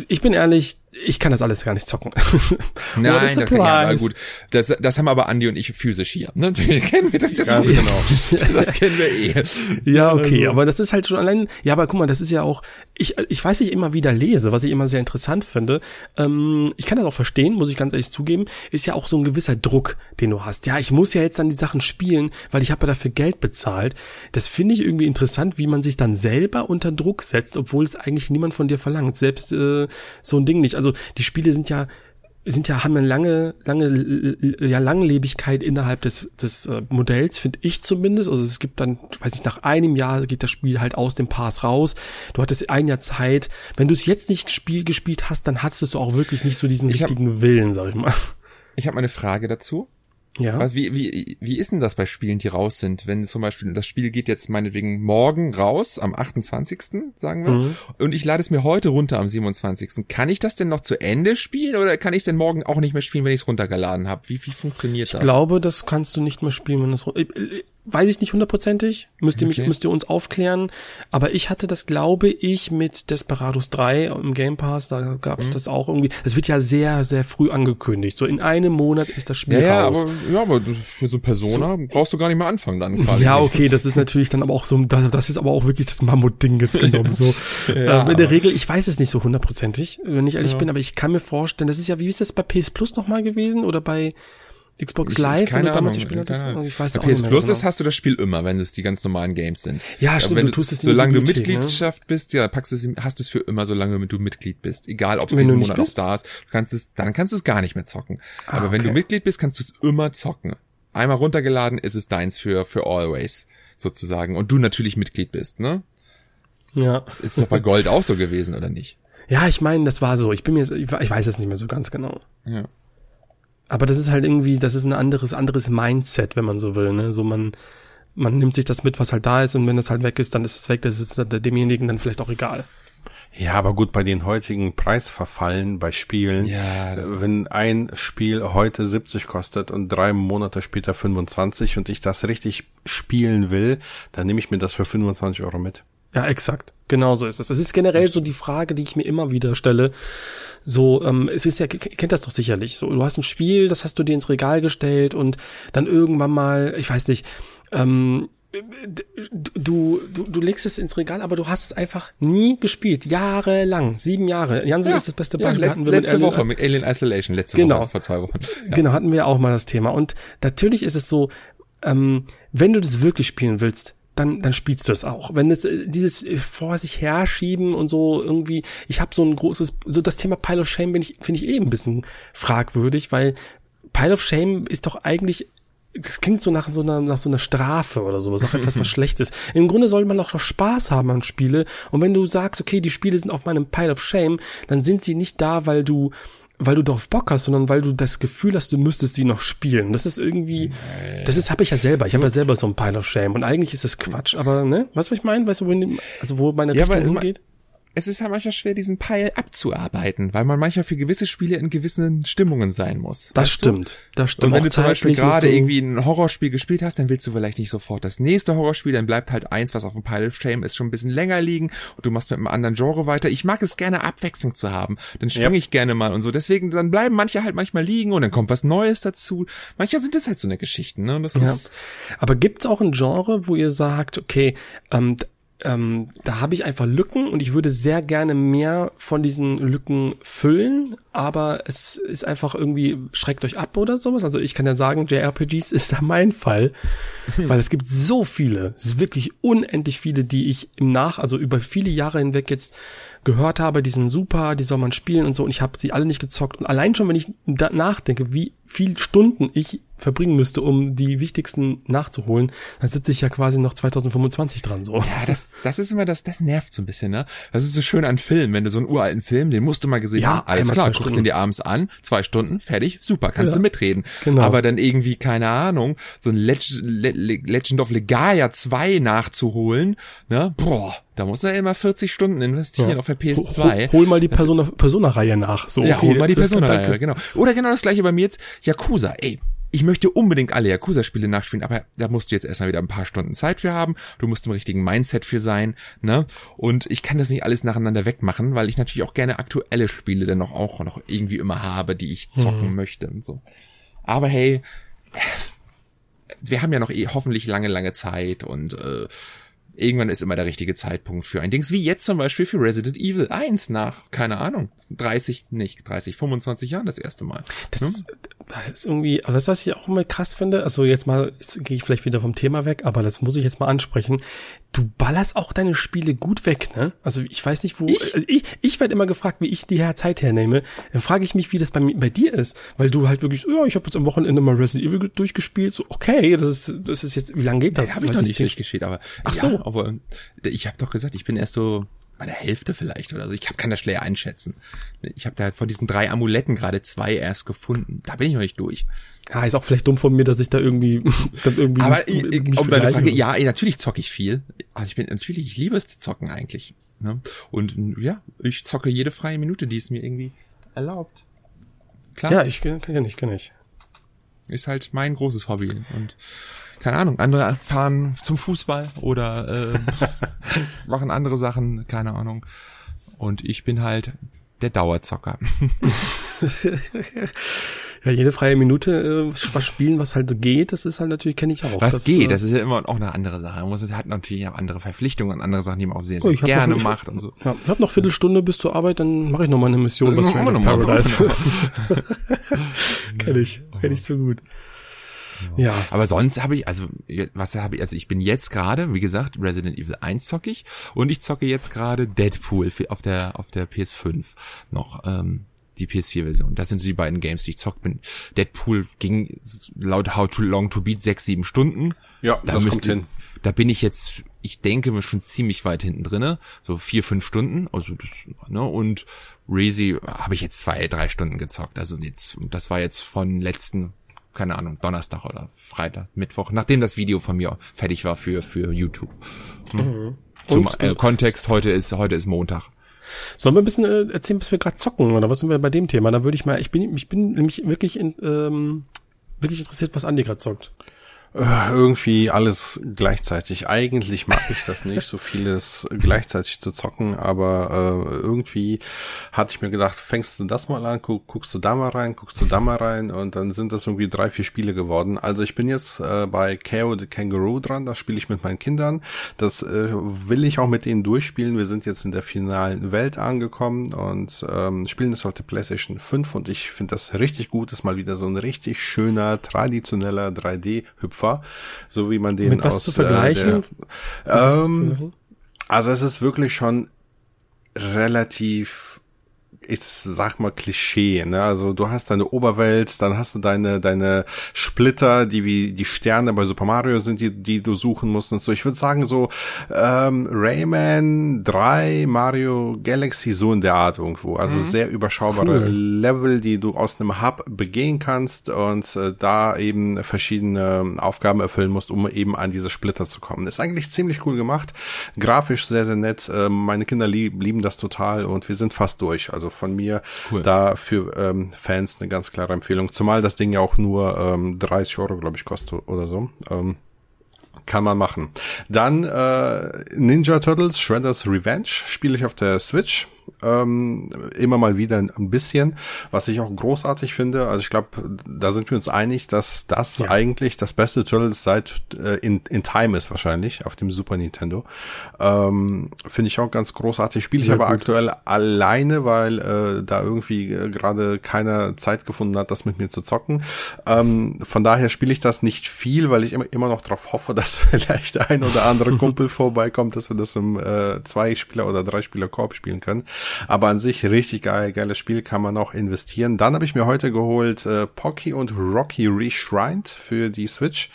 S3: Ich bin ehrlich, ich kann das alles gar nicht zocken. [laughs]
S2: Nein, das, kann, ja, gut. Das, das haben aber Andi und ich physisch hier. Ne? [laughs] Wir kennen wir das, das ja, genau. [laughs] Das kennen wir eh.
S3: Ja, okay, also. aber das ist halt schon allein. Ja, aber guck mal, das ist ja auch. Ich, ich weiß, ich immer wieder lese, was ich immer sehr interessant finde. Ähm, ich kann das auch verstehen, muss ich ganz ehrlich zugeben. Ist ja auch so ein gewisser Druck, den du hast. Ja, ich muss ja jetzt dann die Sachen spielen, weil ich habe ja dafür Geld bezahlt. Das finde ich irgendwie interessant, wie man sich dann selber unter Druck setzt, obwohl es eigentlich niemand von dir verlangt. Selbst äh, so ein Ding nicht also die Spiele sind ja sind ja haben eine lange lange ja Langlebigkeit innerhalb des des äh, Modells finde ich zumindest. Also es gibt dann weiß nicht nach einem Jahr geht das Spiel halt aus dem Pass raus. Du hattest ein Jahr Zeit. Wenn du es jetzt nicht gespielt gespielt hast dann hattest du auch wirklich nicht so diesen ich richtigen hab, Willen sag ich mal.
S2: Ich habe eine Frage dazu ja. Wie, wie, wie ist denn das bei Spielen, die raus sind? Wenn zum Beispiel das Spiel geht jetzt meinetwegen morgen raus, am 28. sagen wir, mhm. und ich lade es mir heute runter am 27. Kann ich das denn noch zu Ende spielen oder kann ich es denn morgen auch nicht mehr spielen, wenn ich es runtergeladen habe? Wie, wie funktioniert das?
S3: Ich glaube, das kannst du nicht mehr spielen, wenn es weiß ich nicht hundertprozentig, müsst ihr mich, müsst ihr uns aufklären. Aber ich hatte das, glaube ich, mit Desperados 3 im Game Pass, da gab es mhm. das auch irgendwie. Das wird ja sehr, sehr früh angekündigt. So in einem Monat ist das Spiel
S2: ja,
S3: raus.
S2: Ja, aber, ja, aber für so Persona so. brauchst du gar nicht mehr anfangen dann quasi.
S3: Ja, okay, das ist natürlich dann aber auch so, das ist aber auch wirklich das Mammut-Ding jetzt genommen. So. [laughs] ja, ähm, in der Regel, ich weiß es nicht so hundertprozentig, wenn ich ehrlich ja. bin, aber ich kann mir vorstellen, das ist ja, wie ist das bei PS Plus nochmal gewesen oder bei Xbox Live,
S2: ich, keine Ahnung, keine Ahnung. Ich weiß Bei PS Plus genau. ist, hast du das Spiel immer, wenn es die ganz normalen Games sind.
S3: Ja, stimmt,
S2: wenn du tust es Solange du Mitgliedschaft ne? bist, ja, packst es, hast es für immer, solange du Mitglied bist. Egal, ob es diesen Monat noch da ist, du kannst es, dann kannst du es gar nicht mehr zocken. Ah, Aber wenn okay. du Mitglied bist, kannst du es immer zocken. Einmal runtergeladen ist es deins für, für always, sozusagen. Und du natürlich Mitglied bist, ne?
S3: Ja.
S2: Ist doch bei [laughs] Gold auch so gewesen, oder nicht?
S3: Ja, ich meine, das war so. Ich bin mir, ich weiß es nicht mehr so ganz genau. Ja. Aber das ist halt irgendwie, das ist ein anderes, anderes Mindset, wenn man so will, ne? So man, man nimmt sich das mit, was halt da ist und wenn das halt weg ist, dann ist es weg, das ist demjenigen dann vielleicht auch egal.
S1: Ja, aber gut, bei den heutigen Preisverfallen bei Spielen,
S2: ja,
S1: wenn ein Spiel heute 70 kostet und drei Monate später 25 und ich das richtig spielen will, dann nehme ich mir das für 25 Euro mit.
S3: Ja, exakt. Genau so ist es. Das ist generell so die Frage, die ich mir immer wieder stelle. So, ähm, es ist ja, ihr kennt das doch sicherlich. So, du hast ein Spiel, das hast du dir ins Regal gestellt und dann irgendwann mal, ich weiß nicht, ähm, du, du, du legst es ins Regal, aber du hast es einfach nie gespielt. Jahrelang. Sieben Jahre. Jansen ja, ist das beste
S2: Beispiel. Ja, letzte, letzte Woche mit Alien Isolation. Letzte
S3: genau.
S2: Woche, vor zwei Wochen.
S3: Ja. Genau, hatten wir auch mal das Thema. Und natürlich ist es so, ähm, wenn du das wirklich spielen willst, dann, dann spielst du es auch. Wenn es äh, dieses äh, vor sich herschieben und so irgendwie, ich habe so ein großes, so das Thema Pile of Shame bin ich, finde ich eh ein bisschen fragwürdig, weil Pile of Shame ist doch eigentlich das klingt so nach so einer, nach so einer Strafe oder sowas, auch etwas was [laughs] Schlechtes. Im Grunde soll man doch noch Spaß haben an Spiele. Und wenn du sagst, okay, die Spiele sind auf meinem Pile of Shame, dann sind sie nicht da, weil du weil du darauf Bock hast, sondern weil du das Gefühl hast, du müsstest sie noch spielen. Das ist irgendwie, das ist habe ich ja selber. Ich habe ja selber so ein Pile of Shame und eigentlich ist das Quatsch, aber ne, weißt du, was ich meine? Weißt du, wo, also wo meine
S2: ja, Richtung hingeht? Es ist ja manchmal schwer, diesen Pile abzuarbeiten, weil man manchmal für gewisse Spiele in gewissen Stimmungen sein muss.
S3: Das stimmt, du? das stimmt.
S2: Und wenn du zum Beispiel gerade irgendwie ein Horrorspiel gespielt hast, dann willst du vielleicht nicht sofort das nächste Horrorspiel, dann bleibt halt eins, was auf dem Pile of Shame ist, schon ein bisschen länger liegen und du machst mit einem anderen Genre weiter. Ich mag es gerne, Abwechslung zu haben. Dann springe ja. ich gerne mal und so. Deswegen, dann bleiben manche halt manchmal liegen und dann kommt was Neues dazu. Manchmal sind das halt so eine Geschichten, ne? Und das
S3: ja.
S2: ist
S3: Aber gibt's auch ein Genre, wo ihr sagt, okay, ähm, ähm, da habe ich einfach Lücken und ich würde sehr gerne mehr von diesen Lücken füllen, aber es ist einfach irgendwie, schreckt euch ab oder sowas. Also ich kann ja sagen, JRPGs ist [laughs] da mein Fall, weil es gibt so viele, es ist wirklich unendlich viele, die ich im Nach, also über viele Jahre hinweg jetzt gehört habe, die sind super, die soll man spielen und so und ich habe sie alle nicht gezockt und allein schon, wenn ich nachdenke, wie viel Stunden ich verbringen müsste, um die wichtigsten nachzuholen, dann sitze ich ja quasi noch 2025 dran, so.
S2: Ja, das, das ist immer das, das nervt so ein bisschen, ne? Das ist so schön an Filmen, wenn du so einen uralten Film, den musst du mal gesehen ja, haben, alles klar, guckst du dir abends an, zwei Stunden, fertig, super, kannst ja, du mitreden. Genau. Aber dann irgendwie, keine Ahnung, so ein Legend, Legend of Legaia 2 nachzuholen, ne? Boah, da muss er immer 40 Stunden investieren ja. auf der PS2.
S3: Hol, hol mal die Persona, Persona-Reihe nach. So,
S2: okay, ja, hol mal die Persona-Reihe, genau. Oder genau das gleiche bei mir jetzt. Yakuza, ey, ich möchte unbedingt alle Yakuza-Spiele nachspielen, aber da musst du jetzt erstmal wieder ein paar Stunden Zeit für haben. Du musst im richtigen Mindset für sein, ne? Und ich kann das nicht alles nacheinander wegmachen, weil ich natürlich auch gerne aktuelle Spiele dann noch auch noch irgendwie immer habe, die ich zocken mhm. möchte und so. Aber hey, wir haben ja noch eh hoffentlich lange, lange Zeit und äh, irgendwann ist immer der richtige Zeitpunkt für ein Dings, wie jetzt zum Beispiel für Resident Evil 1 nach, keine Ahnung, 30, nicht 30, 25 Jahren das erste Mal.
S3: Das, hm? Das ist irgendwie, aber das, was ich auch immer krass finde, also jetzt mal, gehe ich vielleicht wieder vom Thema weg, aber das muss ich jetzt mal ansprechen du ballerst auch deine Spiele gut weg, ne? Also ich weiß nicht, wo. Ich, also ich, ich werde immer gefragt, wie ich die Zeit hernehme. Dann frage ich mich, wie das bei, bei dir ist, weil du halt wirklich, ja, ich habe jetzt am Wochenende mal Resident Evil durchgespielt. So, okay, das ist, das ist jetzt, wie lange geht das?
S2: Nee, habe ich noch nicht durchgespielt, aber ach ja, so, aber ich habe doch gesagt, ich bin erst so bei der Hälfte vielleicht oder so. Ich kann das schwer einschätzen. Ich habe da von diesen drei Amuletten gerade zwei erst gefunden. Da bin ich noch nicht durch.
S3: Ja, ist auch vielleicht dumm von mir, dass ich da irgendwie, [laughs] dann irgendwie
S2: Aber ich, um deine Frage, ja, natürlich zocke ich viel. Also ich bin natürlich, ich liebe es zu zocken eigentlich. Ne? Und ja, ich zocke jede freie Minute, die es mir irgendwie erlaubt.
S3: Klar. Ja, ich kenne ich, kenne ich.
S2: Ist halt mein großes Hobby und keine Ahnung, andere fahren zum Fußball oder [laughs] äh, machen andere Sachen, keine Ahnung. Und ich bin halt der Dauerzocker. [laughs]
S3: ja, jede freie Minute äh, was spielen, was halt so geht, das ist halt natürlich, kenne ich auch.
S2: Was das, geht, äh, das ist ja immer auch eine andere Sache. Man muss, hat natürlich auch andere Verpflichtungen und andere Sachen, die man auch sehr, sehr oh, gerne noch, macht und so.
S3: Ja, ich habe noch Viertelstunde bis zur Arbeit, dann mache ich noch mal eine Mission, was Strange of Paradise. [laughs] kenne ich, kenne ich so gut.
S2: Ja. Aber sonst habe ich, also was habe ich, also ich bin jetzt gerade, wie gesagt, Resident Evil 1 zocke ich und ich zocke jetzt gerade Deadpool auf der auf der PS5 noch. Ähm, die PS4-Version. Das sind die beiden Games, die ich zockt bin. Deadpool ging laut How to Long to Beat sechs, sieben Stunden.
S1: Ja, da das kommt hin.
S2: Da bin ich jetzt, ich denke, schon ziemlich weit hinten drinne, so vier, fünf Stunden. Also das, ne, und Reezy habe ich jetzt zwei, drei Stunden gezockt. Also jetzt, das war jetzt von letzten keine Ahnung, Donnerstag oder Freitag, Mittwoch, nachdem das Video von mir fertig war für, für YouTube. Hm. Mhm. Zum äh, Kontext, heute ist, heute ist Montag.
S3: Sollen wir ein bisschen äh, erzählen, was wir gerade zocken oder was sind wir bei dem Thema? Da würde ich mal, ich bin, ich bin nämlich wirklich in, ähm, wirklich interessiert, was Andi gerade zockt.
S1: Äh, irgendwie alles gleichzeitig. Eigentlich mag ich das nicht, so vieles gleichzeitig zu zocken, aber äh, irgendwie hatte ich mir gedacht, fängst du das mal an, guck, guckst du da mal rein, guckst du da mal rein und dann sind das irgendwie drei, vier Spiele geworden. Also ich bin jetzt äh, bei KO the Kangaroo dran, das spiele ich mit meinen Kindern. Das äh, will ich auch mit ihnen durchspielen. Wir sind jetzt in der finalen Welt angekommen und ähm, spielen das auf der PlayStation 5 und ich finde das richtig gut. Das ist mal wieder so ein richtig schöner, traditioneller 3D-Hüpfer Opfer, so wie man den
S3: Mit was aus zu vergleichen?
S1: Äh, der, ähm, also es ist wirklich schon relativ ich sag mal Klischee, ne? Also du hast deine Oberwelt, dann hast du deine deine Splitter, die wie die Sterne bei Super Mario sind, die die du suchen musst und so. Ich würde sagen so ähm, Rayman 3, Mario Galaxy so in der Art irgendwo. Also mhm. sehr überschaubare cool. Level, die du aus einem Hub begehen kannst und äh, da eben verschiedene Aufgaben erfüllen musst, um eben an diese Splitter zu kommen. Ist eigentlich ziemlich cool gemacht, grafisch sehr sehr nett. Äh, meine Kinder lieb, lieben das total und wir sind fast durch. Also von mir. Cool. Da für ähm, Fans eine ganz klare Empfehlung. Zumal das Ding ja auch nur ähm, 30 Euro, glaube ich, kostet oder so. Ähm, kann man machen. Dann äh, Ninja Turtles Shredder's Revenge spiele ich auf der Switch ähm, immer mal wieder ein bisschen, was ich auch großartig finde. Also ich glaube, da sind wir uns einig, dass das ja. eigentlich das beste Turtles seit äh, in, in Time ist wahrscheinlich auf dem Super Nintendo. Ähm, finde ich auch ganz großartig. Spiele ich aber gut. aktuell alleine, weil äh, da irgendwie äh, gerade keiner Zeit gefunden hat, das mit mir zu zocken. Ähm, von daher spiele ich das nicht viel, weil ich immer, immer noch darauf hoffe, [laughs] dass vielleicht ein oder andere [laughs] Kumpel vorbeikommt, dass wir das im äh, Zwei-Spieler- oder Drei-Spieler-Korb spielen können. Aber an sich richtig geil, geiles Spiel, kann man auch investieren. Dann habe ich mir heute geholt äh, Pocky und Rocky Reshrined für die Switch.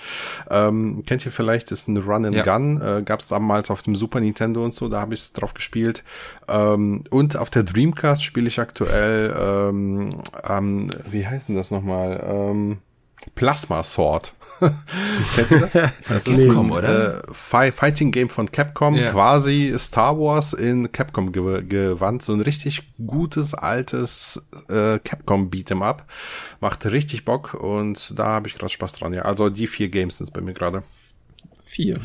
S1: Ähm, kennt ihr vielleicht, ist ein Run and ja. Gun. Äh, Gab es damals auf dem Super Nintendo und so, da habe ich drauf gespielt. Ähm, und auf der Dreamcast spiele ich aktuell, ähm, ähm, wie heißt denn das nochmal? Ähm, Plasma Sword. [laughs] Kennt ihr das?
S2: Das Capcom, ist, oder?
S1: Äh, Fighting Game von Capcom, ja. quasi Star Wars in Capcom ge gewandt. So ein richtig gutes, altes äh, Capcom Beat'em Up. Macht richtig Bock und da habe ich gerade Spaß dran. Ja, also die vier Games sind bei mir gerade.
S2: Vier.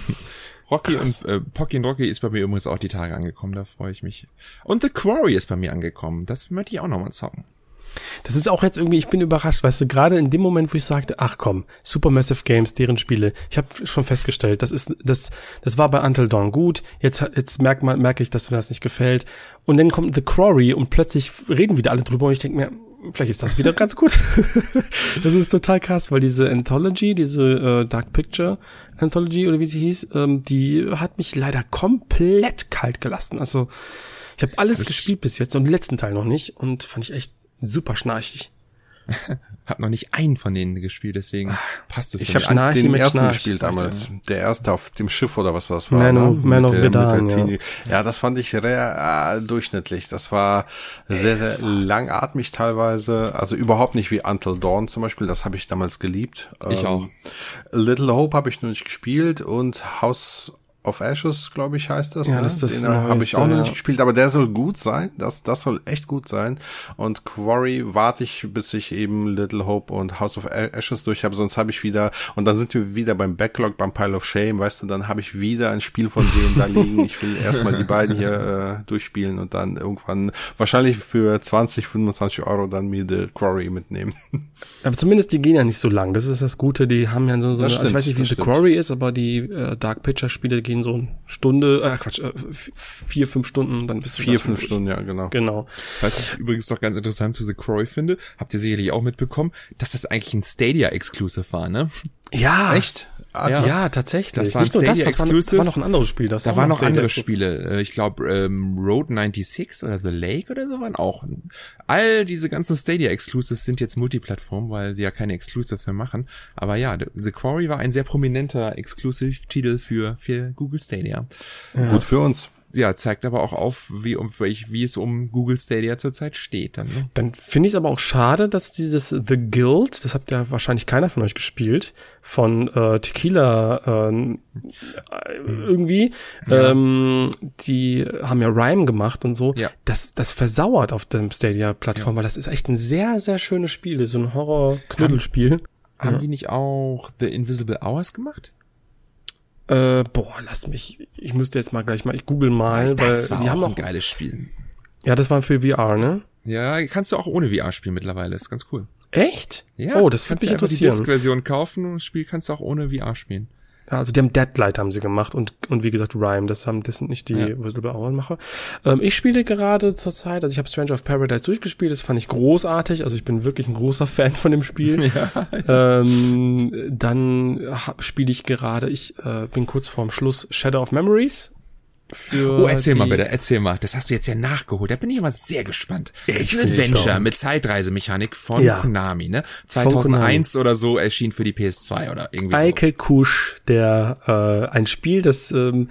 S2: Rocky Krass. und äh, Pocky und Rocky ist bei mir übrigens auch die Tage angekommen, da freue ich mich. Und The Quarry ist bei mir angekommen, das möchte ich auch nochmal zocken.
S3: Das ist auch jetzt irgendwie, ich bin überrascht, weißt du, gerade in dem Moment, wo ich sagte, ach komm, Supermassive Games, deren Spiele, ich habe schon festgestellt, das ist, das, das war bei Until Dawn gut, jetzt, jetzt merkt man, merke ich, dass mir das nicht gefällt. Und dann kommt The Quarry und plötzlich reden wieder alle drüber und ich denke mir, vielleicht ist das wieder ganz gut. [laughs] das ist total krass, weil diese Anthology, diese äh, Dark Picture Anthology oder wie sie hieß, ähm, die hat mich leider komplett kalt gelassen. Also ich habe alles hab gespielt bis jetzt und den letzten Teil noch nicht und fand ich echt super schnarchig. [laughs]
S2: hab noch nicht einen von denen gespielt, deswegen ah, passt es.
S1: Ich habe den ersten Schnarch, gespielt damals. Ja. Der erste auf dem Schiff oder was das war.
S3: Man ne? of, Man of Medan,
S1: ja. ja, das fand ich sehr äh, durchschnittlich. Das war sehr, sehr war langatmig teilweise. Also überhaupt nicht wie Until Dawn zum Beispiel. Das habe ich damals geliebt.
S2: Ich ähm, auch.
S1: Little Hope habe ich noch nicht gespielt und House of Ashes, glaube ich, heißt das.
S3: Ja, ne? das ist
S1: Den habe ich auch noch nicht gespielt, aber der soll gut sein. Das, das soll echt gut sein. Und Quarry warte ich, bis ich eben Little Hope und House of Ashes durch habe, sonst habe ich wieder, und dann sind wir wieder beim Backlog, beim Pile of Shame, weißt du, dann habe ich wieder ein Spiel von denen da liegen. Ich will [laughs] erstmal die beiden hier äh, durchspielen und dann irgendwann wahrscheinlich für 20, 25 Euro dann mir The Quarry mitnehmen. [laughs]
S3: Aber zumindest die gehen ja nicht so lang. Das ist das Gute. Die haben ja so, so eine, stimmt, also ich weiß nicht, wie The Quarry ist, aber die äh, Dark Picture Spiele gehen so eine Stunde, äh, Quatsch, äh, vier, fünf Stunden, dann bist du
S1: Vier, fünf Stunden, ja, genau.
S3: Genau.
S2: Was ich übrigens doch ganz interessant zu The Croy finde, habt ihr sicherlich auch mitbekommen, dass das eigentlich ein Stadia-Exclusive war, ne?
S3: Ja. Echt?
S2: Ah, ja. ja, tatsächlich.
S3: Das war Nicht nur das, das war, war, noch ein anderes Spiel. Das
S2: da waren noch andere Spiele. Ich glaube, ähm, Road 96 oder The Lake oder so waren auch. All diese ganzen Stadia Exclusives sind jetzt Multiplattform, weil sie ja keine Exclusives mehr machen. Aber ja, The Quarry war ein sehr prominenter Exclusive-Titel für, für Google Stadia.
S1: Ja. Gut für uns
S2: ja, zeigt aber auch auf, wie, um, wie es um Google Stadia zurzeit steht. Dann, ne?
S3: dann finde ich es aber auch schade, dass dieses The Guild, das habt ja wahrscheinlich keiner von euch gespielt, von äh, Tequila äh, irgendwie, ja. ähm, die haben ja Rhyme gemacht und so. Ja. Das, das versauert auf dem Stadia-Plattform, ja. weil das ist echt ein sehr, sehr schönes Spiel, so ein Horror-Knuddelspiel.
S2: Haben, haben die nicht auch The Invisible Hours gemacht?
S3: Äh, boah, lass mich, ich müsste jetzt mal gleich mal, ich google mal,
S2: das weil war die auch haben auch ein geiles Spiel.
S3: Ja, das war für VR, ne?
S2: Ja, kannst du auch ohne VR spielen mittlerweile, ist ganz cool.
S3: Echt?
S2: Ja. Oh, das würde mich interessieren. Du die Disk-Version kaufen und das Spiel kannst du auch ohne VR spielen
S3: also die haben Deadlight haben sie gemacht und und wie gesagt Rhyme, das haben das sind nicht die ja. Whistleblower-Macher. Ähm, ich spiele gerade zur Zeit, also ich habe Stranger of Paradise durchgespielt, das fand ich großartig, also ich bin wirklich ein großer Fan von dem Spiel. [laughs] Ja. Ähm, dann spiele ich gerade, ich äh, bin kurz vorm Schluss Shadow of Memories
S2: für. Oh, erzähl mal bitte, erzähl mal. Das hast du jetzt ja nachgeholt. Da bin ich immer sehr gespannt. Das ist ein Adventure mit Zeitreisemechanik von ja. Konami, ne? 2001 Konami. oder so erschien für die PS2 oder irgendwie
S3: so. Eike Kusch, der äh, ein Spiel, das ähm,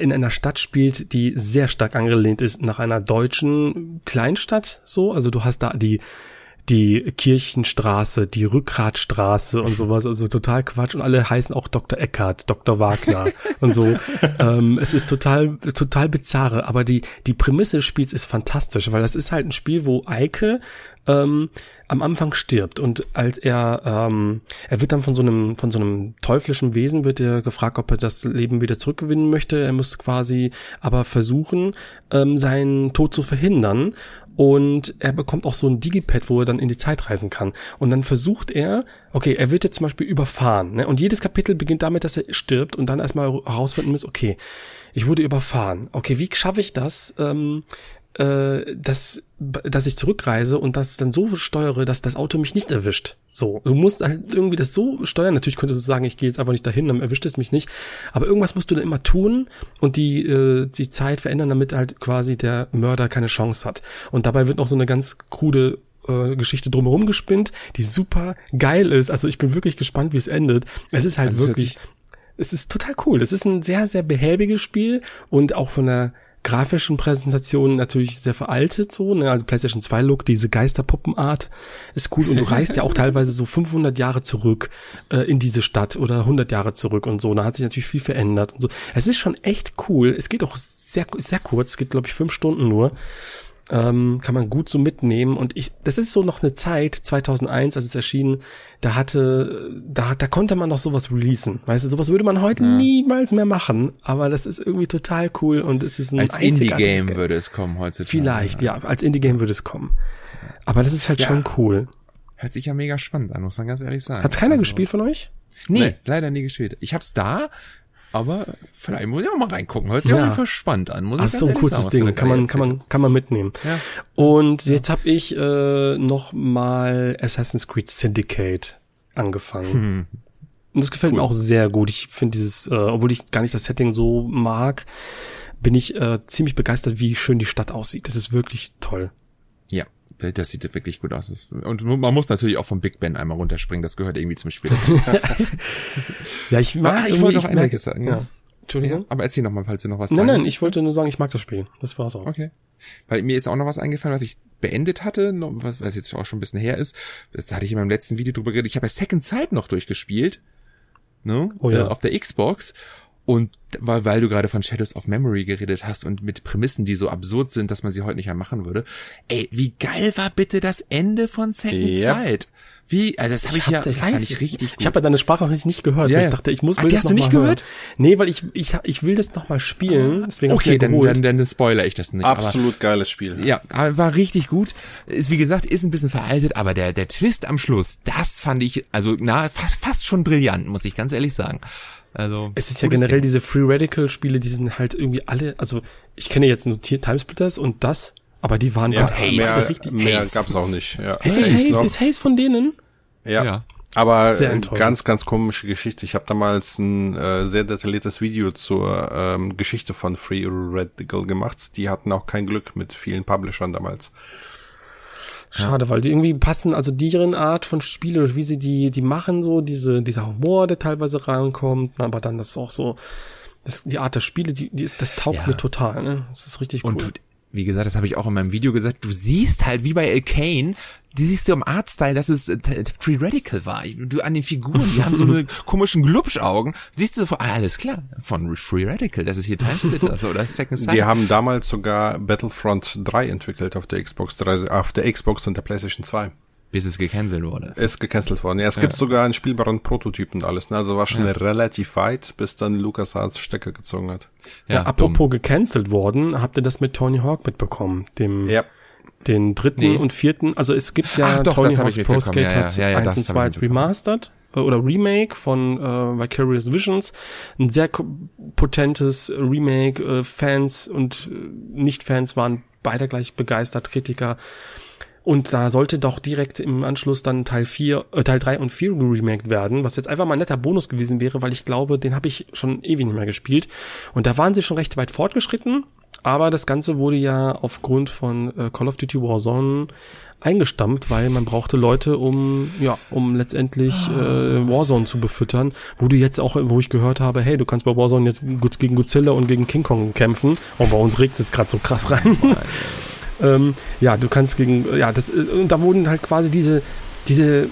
S3: in einer Stadt spielt, die sehr stark angelehnt ist nach einer deutschen Kleinstadt, so. Also du hast da die die Kirchenstraße, die Rückgratstraße und [laughs] sowas, also total Quatsch und alle heißen auch Dr. Eckart, Dr. Wagner und so. [laughs] Ähm, es ist total, total bizarre, aber die, die Prämisse des Spiels ist fantastisch, weil das ist halt ein Spiel, wo Eike ähm, am Anfang stirbt und als er ähm, er wird dann von so einem von so einem teuflischen Wesen wird er gefragt, ob er das Leben wieder zurückgewinnen möchte. Er muss quasi aber versuchen, ähm, seinen Tod zu verhindern und er bekommt auch so ein Digipad, wo er dann in die Zeit reisen kann. Und dann versucht er, okay, er wird jetzt zum Beispiel überfahren. Ne? Und jedes Kapitel beginnt damit, dass er stirbt und dann erstmal herausfinden muss, okay, ich wurde überfahren. Okay, wie schaffe ich das, ähm, äh, dass, dass ich zurückreise und das dann so steuere, dass das Auto mich nicht erwischt. So, du musst halt irgendwie das so steuern. Natürlich könntest du sagen, ich gehe jetzt einfach nicht dahin, dann erwischt es mich nicht. Aber irgendwas musst du dann immer tun und die äh, die Zeit verändern, damit halt quasi der Mörder keine Chance hat. Und dabei wird noch so eine ganz krude äh, Geschichte drumherum gespinnt, die super geil ist. Also ich bin wirklich gespannt, wie es endet. Es ist halt also wirklich, es ist total cool. Es ist ein sehr, sehr behäbiges Spiel und auch von der grafischen Präsentationen natürlich sehr veraltet so, ne? also PlayStation 2 Look, diese Geisterpuppenart ist cool und du [laughs] reist ja auch teilweise so 500 Jahre zurück äh, in diese Stadt oder 100 Jahre zurück und so, da hat sich natürlich viel verändert und so. Es ist schon echt cool, es geht auch sehr, sehr kurz, es geht glaube ich fünf Stunden nur ähm, kann man gut so mitnehmen. Und ich, das ist so noch eine Zeit, 2001, als es erschien, da hatte, da, da konnte man noch sowas releasen. Weißt du, sowas würde man heute ja. niemals mehr machen. Aber das ist irgendwie total cool und es ist ein
S2: Als Indie-Game würde es kommen heutzutage.
S3: Vielleicht, ja, als Indie-Game würde es kommen. Aber das ist halt ja. schon cool.
S2: Hört sich ja mega spannend an, muss man ganz ehrlich sagen.
S3: Hat's keiner also, gespielt von euch?
S2: Nee, nee, leider nie gespielt. Ich hab's da, aber vielleicht muss ich auch mal reingucken. Hört sich ja. auf jeden Fall spannend an. Muss
S3: Ach, so ein kurzes sagen, Ding. Kann man, kann man, kann man mitnehmen. Ja. Und ja. jetzt habe ich äh, noch mal Assassin's Creed Syndicate angefangen. Hm. Und das gefällt cool. mir auch sehr gut. Ich finde dieses, äh, obwohl ich gar nicht das Setting so mag, bin ich äh, ziemlich begeistert, wie schön die Stadt aussieht. Das ist wirklich toll.
S2: Ja, das sieht wirklich gut aus. Und man muss natürlich auch vom Big Ben einmal runterspringen, das gehört irgendwie zum Spiel dazu. [laughs]
S3: ja, ich mag
S2: ah, ich wollte noch einiges sagen. Ja. Entschuldigung. Aber erzähl noch mal, falls du noch was
S3: Nein, nein, ich wollte nur sagen, ich mag das Spiel. Das war's auch.
S2: Okay. Weil mir ist auch noch was eingefallen, was ich beendet hatte, was, was jetzt auch schon ein bisschen her ist. Das hatte ich in meinem letzten Video drüber geredet. Ich habe ja Second Sight noch durchgespielt. Ne? Oh ja. Äh, auf der Xbox. Und weil, weil du gerade von Shadows of Memory geredet hast und mit Prämissen, die so absurd sind, dass man sie heute nicht mehr machen würde. Ey, wie geil war bitte das Ende von Second yep. Sight? Wie, also das habe ich, ich hab, ja, das fand ich richtig gut.
S3: Ich habe ja deine Sprache noch nicht gehört, ja, ich dachte, ich muss
S2: will Ach, die das hast du nicht gehört? Hören.
S3: Nee, weil ich, ich, ich will das noch mal spielen,
S2: deswegen Okay, dann, dann, dann spoiler ich das nicht.
S1: Absolut aber, geiles Spiel.
S2: Ja, war richtig gut. Ist, wie gesagt, ist ein bisschen veraltet, aber der, der Twist am Schluss, das fand ich, also, na, fast, fast schon brillant, muss ich ganz ehrlich sagen. Also,
S3: es ist ja generell Ding. diese Free Radical Spiele, die sind halt irgendwie alle, also ich kenne jetzt nur Timesplitters und das, aber die waren
S1: ja, Haze. Mehr, richtig mehr Haze. gab's auch nicht. Ja.
S3: Ist, Haze, Haze, ist Haze von denen?
S1: Ja. ja. Aber ganz, ganz komische Geschichte. Ich habe damals ein äh, sehr detailliertes Video zur ähm, Geschichte von Free Radical gemacht. Die hatten auch kein Glück mit vielen Publishern damals.
S3: Schade, ja. weil die irgendwie passen, also deren Art von Spiele, wie sie die, die machen, so, diese, dieser Humor, der teilweise reinkommt, aber dann das auch so, das, die Art der Spiele, die, die das taugt ja. mir total, ne? Das ist richtig cool. Und
S2: wie gesagt, das habe ich auch in meinem Video gesagt, du siehst halt wie bei Arcane, die siehst du im Artstyle, dass es äh, Free Radical war. Du an den Figuren, die haben so eine [laughs] komischen Glubschaugen, siehst du sofort, ah, alles klar, von Free Radical, das ist hier Timesplitters oder Second Sight.
S1: Die haben damals sogar Battlefront 3 entwickelt auf der Xbox 3, auf der Xbox und der PlayStation 2.
S2: Bis es gecancelt wurde.
S1: Ist gecancelt worden. Ja, es ja. gibt sogar einen spielbaren Prototyp und alles. Ne? Also war schon ja. relativ weit, bis dann LucasArts Stecker gezogen hat.
S3: Ja, ja apropos dumm. gecancelt worden, habt ihr das mit Tony Hawk mitbekommen? Dem ja. Den dritten nee. und vierten, also es gibt ja
S2: Ach, doch, Tony Hawk Pro Skate
S3: ja, ja, ja, 1 und 2 Remastered äh, oder Remake von äh, Vicarious Visions. Ein sehr potentes Remake. Äh, Fans und äh, Nicht-Fans waren beide gleich begeistert, Kritiker. Und da sollte doch direkt im Anschluss dann Teil 4, äh, Teil 3 und 4 remaked werden, was jetzt einfach mal ein netter Bonus gewesen wäre, weil ich glaube, den habe ich schon ewig nicht mehr gespielt. Und da waren sie schon recht weit fortgeschritten, aber das Ganze wurde ja aufgrund von äh, Call of Duty Warzone eingestampft, weil man brauchte Leute, um ja, um letztendlich äh, Warzone zu befüttern, wo du jetzt auch, wo ich gehört habe, hey, du kannst bei Warzone jetzt gegen Godzilla und gegen King Kong kämpfen. Und bei uns regt es gerade so krass rein. [laughs] Ähm, ja, du kannst gegen, ja, das, äh, und da wurden halt quasi diese, diese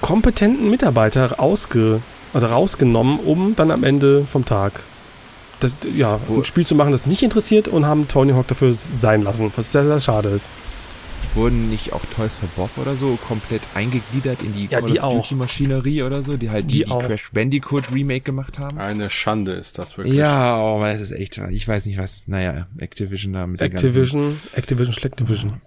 S3: kompetenten Mitarbeiter ausge, also rausgenommen, um dann am Ende vom Tag das, ja, ein Spiel zu machen, das nicht interessiert und haben Tony Hawk dafür sein lassen, was sehr, sehr schade ist
S2: wurden nicht auch Toys for Bob oder so komplett eingegliedert in die
S3: ja, Call die of Duty
S2: Maschinerie oder so, die halt die, die, die Crash Bandicoot Remake gemacht haben?
S1: Eine Schande ist das wirklich.
S2: Ja, oh, das ist echt, ich weiß nicht was, naja, Activision da mit
S3: Activision, Activision, Schlecktivision.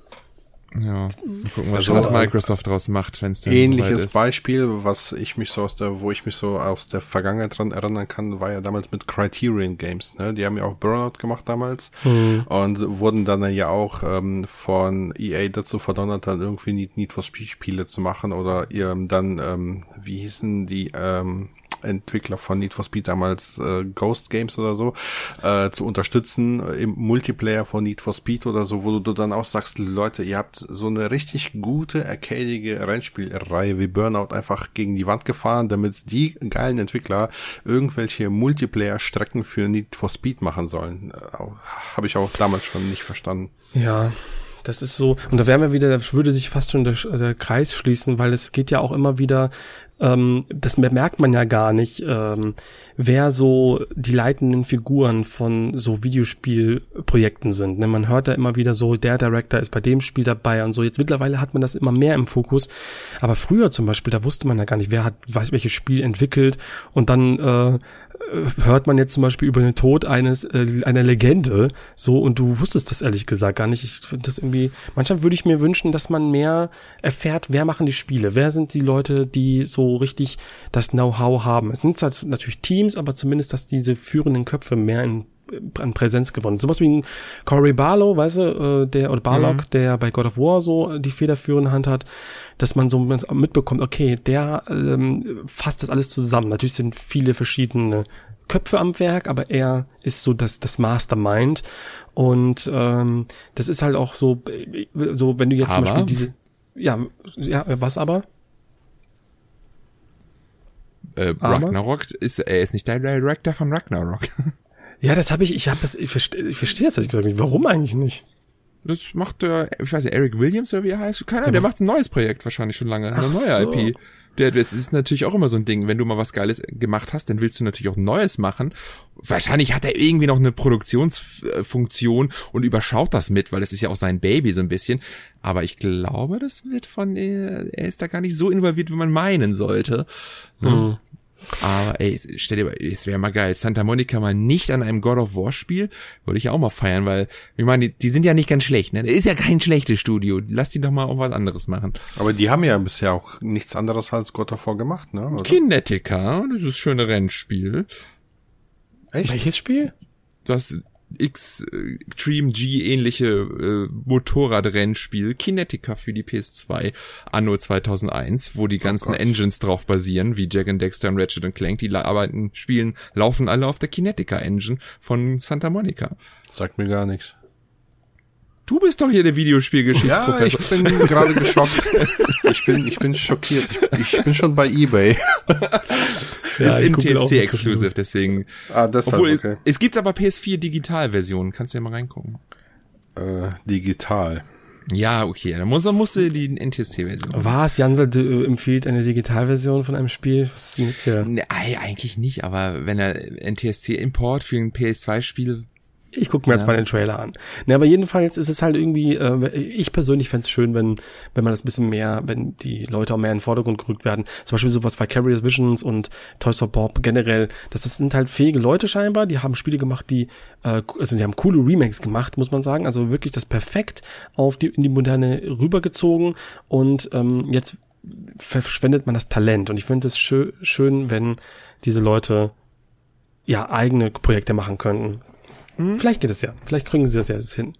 S2: Ja, gucken, was, also, was Microsoft draus macht, wenn es denn
S1: Ähnliches so Beispiel, was ich mich so aus der, wo ich mich so aus der Vergangenheit dran erinnern kann, war ja damals mit Criterion Games. Ne? Die haben ja auch Burnout gemacht damals mhm. und wurden dann ja auch ähm, von EA dazu verdonnert, dann irgendwie Need, Need for Speed Spiele zu machen oder ihr dann, ähm, wie hießen die, ähm, Entwickler von Need for Speed damals äh, Ghost Games oder so äh, zu unterstützen im Multiplayer von Need for Speed oder so, wo du dann auch sagst, Leute, ihr habt so eine richtig gute, arcadige Rennspielreihe wie Burnout einfach gegen die Wand gefahren, damit die geilen Entwickler irgendwelche Multiplayer-Strecken für Need for Speed machen sollen. Äh, Habe ich auch damals schon nicht verstanden.
S3: Ja, das ist so, und da wären wir wieder, da würde sich fast schon der, der Kreis schließen, weil es geht ja auch immer wieder, ähm, das merkt man ja gar nicht, ähm, wer so die leitenden Figuren von so Videospielprojekten sind. Ne? Man hört da immer wieder so, der Director ist bei dem Spiel dabei und so. Jetzt mittlerweile hat man das immer mehr im Fokus. Aber früher zum Beispiel, da wusste man ja gar nicht, wer hat welches Spiel entwickelt und dann äh, hört man jetzt zum Beispiel über den Tod eines äh, einer Legende so und du wusstest das ehrlich gesagt gar nicht. Ich finde das irgendwie. Manchmal würde ich mir wünschen, dass man mehr erfährt, wer machen die Spiele, wer sind die Leute, die so richtig das Know-how haben. Es sind halt natürlich Teams, aber zumindest, dass diese führenden Köpfe mehr in an Präsenz gewonnen. Sowas wie ein Corey Barlow, weißt du, äh, der oder Barlock, mhm. der bei God of War so die federführende Hand hat, dass man so mitbekommt, okay, der ähm, fasst das alles zusammen. Natürlich sind viele verschiedene Köpfe am Werk, aber er ist so das, das Mastermind. Und ähm, das ist halt auch so, so wenn du jetzt aber? zum Beispiel diese. Ja, ja, was aber?
S2: Äh, Ragnarok ist, er ist nicht der Director von Ragnarok. [laughs]
S3: Ja, das habe ich, ich habe das, ich verstehe ich versteh das ehrlich gesagt nicht. Warum eigentlich nicht?
S2: Das macht der, ich weiß nicht, Eric Williams oder wie er heißt. Keiner, der macht ein neues Projekt wahrscheinlich schon lange. Eine neue so. IP. Der, das ist natürlich auch immer so ein Ding. Wenn du mal was Geiles gemacht hast, dann willst du natürlich auch Neues machen. Wahrscheinlich hat er irgendwie noch eine Produktionsfunktion und überschaut das mit, weil das ist ja auch sein Baby so ein bisschen. Aber ich glaube, das wird von, er ist da gar nicht so involviert, wie man meinen sollte. Mhm. Aber ey, stell dir mal, es wäre mal geil, Santa Monica mal nicht an einem God of War Spiel, würde ich auch mal feiern, weil, ich meine, die, die sind ja nicht ganz schlecht, ne? Das ist ja kein schlechtes Studio. Lass die doch mal auch was anderes machen.
S1: Aber die haben ja bisher auch nichts anderes als God of War gemacht, ne?
S2: Oder? Kinetica, dieses schöne Rennspiel.
S3: Echt? Welches Spiel?
S2: Das Extreme G ähnliche äh, Motorradrennspiel Kinetica für die PS2 anno 2001, wo die ganzen oh Engines drauf basieren, wie Jack and Dexter und Ratchet Clank, die arbeiten, spielen, laufen alle auf der Kinetica Engine von Santa Monica.
S1: Sagt mir gar nichts.
S2: Du bist doch hier der Videospielgeschichtsprofessor.
S1: Ja, ich bin gerade geschockt. [laughs] Ich bin, ich bin schockiert. Ich bin schon bei eBay. [laughs]
S2: Ja, ist NTSC exclusive, deswegen. Ah, das Obwohl okay. es, es gibt aber PS4 Digital-Versionen. Kannst du ja mal reingucken.
S1: Äh, digital.
S2: Ja, okay, dann muss, dann musst du die NTSC-Version.
S3: Was? Jansel du empfiehlt eine Digitalversion von einem Spiel? Was ist denn jetzt hier?
S2: Nee, eigentlich nicht, aber wenn er NTSC-Import für ein PS2-Spiel
S3: ich gucke mir ja. jetzt mal den Trailer an. Ne, aber jedenfalls ist es halt irgendwie, äh, ich persönlich fände es schön, wenn, wenn man das ein bisschen mehr, wenn die Leute auch mehr in den Vordergrund gerückt werden. Zum Beispiel sowas Vicarious Visions und Toys for Bob generell. Das, das sind halt fähige Leute scheinbar, die haben Spiele gemacht, die, äh, also die haben coole Remakes gemacht, muss man sagen. Also wirklich das perfekt auf die, in die Moderne rübergezogen und ähm, jetzt verschwendet man das Talent. Und ich finde es schö schön, wenn diese Leute ja eigene Projekte machen könnten. Mhm. Vielleicht geht es ja. Vielleicht kriegen sie das ja jetzt hin.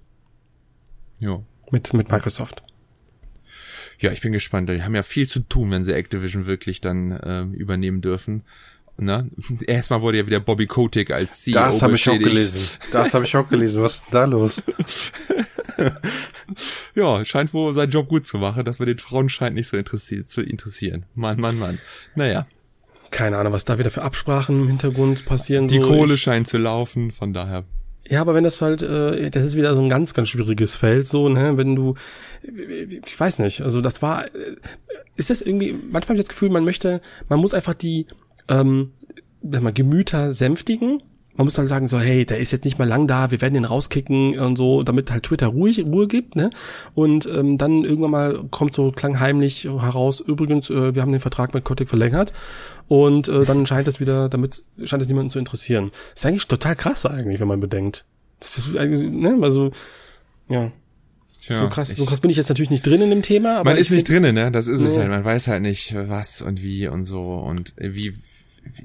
S2: Ja.
S3: Mit, mit Microsoft.
S2: Ja, ich bin gespannt. Die haben ja viel zu tun, wenn sie Activision wirklich dann äh, übernehmen dürfen. Na, [laughs] erstmal wurde ja wieder Bobby Kotick als CEO
S1: Das habe ich auch gelesen. Das habe ich auch gelesen. Was ist denn da los? [laughs]
S2: ja, scheint wohl seinen Job gut zu machen. dass wir den Frauen scheint nicht so interessiert, zu interessieren. Mann, Mann, Mann. Naja.
S3: Keine Ahnung, was da wieder für Absprachen im Hintergrund passieren.
S2: Die so. Kohle ich, scheint zu laufen, von daher
S3: ja, aber wenn das halt, äh, das ist wieder so ein ganz, ganz schwieriges Feld, so, ne, wenn du, ich weiß nicht, also das war, äh, ist das irgendwie, manchmal habe ich das Gefühl, man möchte, man muss einfach die, ähm, mal, Gemüter sänftigen man muss halt sagen so, hey, der ist jetzt nicht mal lang da, wir werden den rauskicken und so, damit halt Twitter ruhig Ruhe gibt, ne? Und ähm, dann irgendwann mal kommt so klangheimlich heraus, übrigens, äh, wir haben den Vertrag mit Kotick verlängert und äh, dann scheint es wieder, damit scheint es niemanden zu interessieren. Das ist eigentlich total krass eigentlich, wenn man bedenkt. Das ist eigentlich, ne, also ja. Tja, so krass, so krass bin ich jetzt natürlich nicht drin in dem Thema.
S2: Aber man ist nicht drinnen, ne? Das ist nee. es halt. Man weiß halt nicht, was und wie und so und wie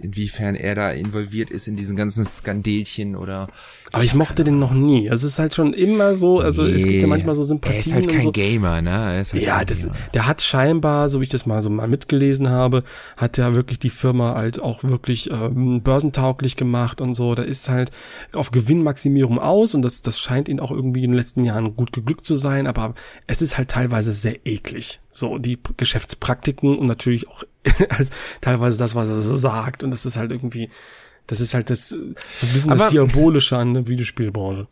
S2: inwiefern er da involviert ist in diesen ganzen Skandelchen oder.
S3: Aber ich, ich mochte den noch nie. Es ist halt schon immer so, also nee, es gibt ja manchmal so Sympathien.
S2: Er ist halt kein
S3: so.
S2: Gamer, ne? Halt
S3: ja, das, der hat scheinbar, so wie ich das mal so mal mitgelesen habe, hat er wirklich die Firma halt auch wirklich ähm, börsentauglich gemacht und so. Da ist halt auf Gewinnmaximierung aus und das, das scheint ihn auch irgendwie in den letzten Jahren gut geglückt zu sein, aber es ist halt teilweise sehr eklig. So, die Geschäftspraktiken und natürlich auch [laughs] als teilweise das, was er so sagt. Und das ist halt irgendwie, das ist halt das, so ein bisschen aber das Diabolische an der Videospielbranche.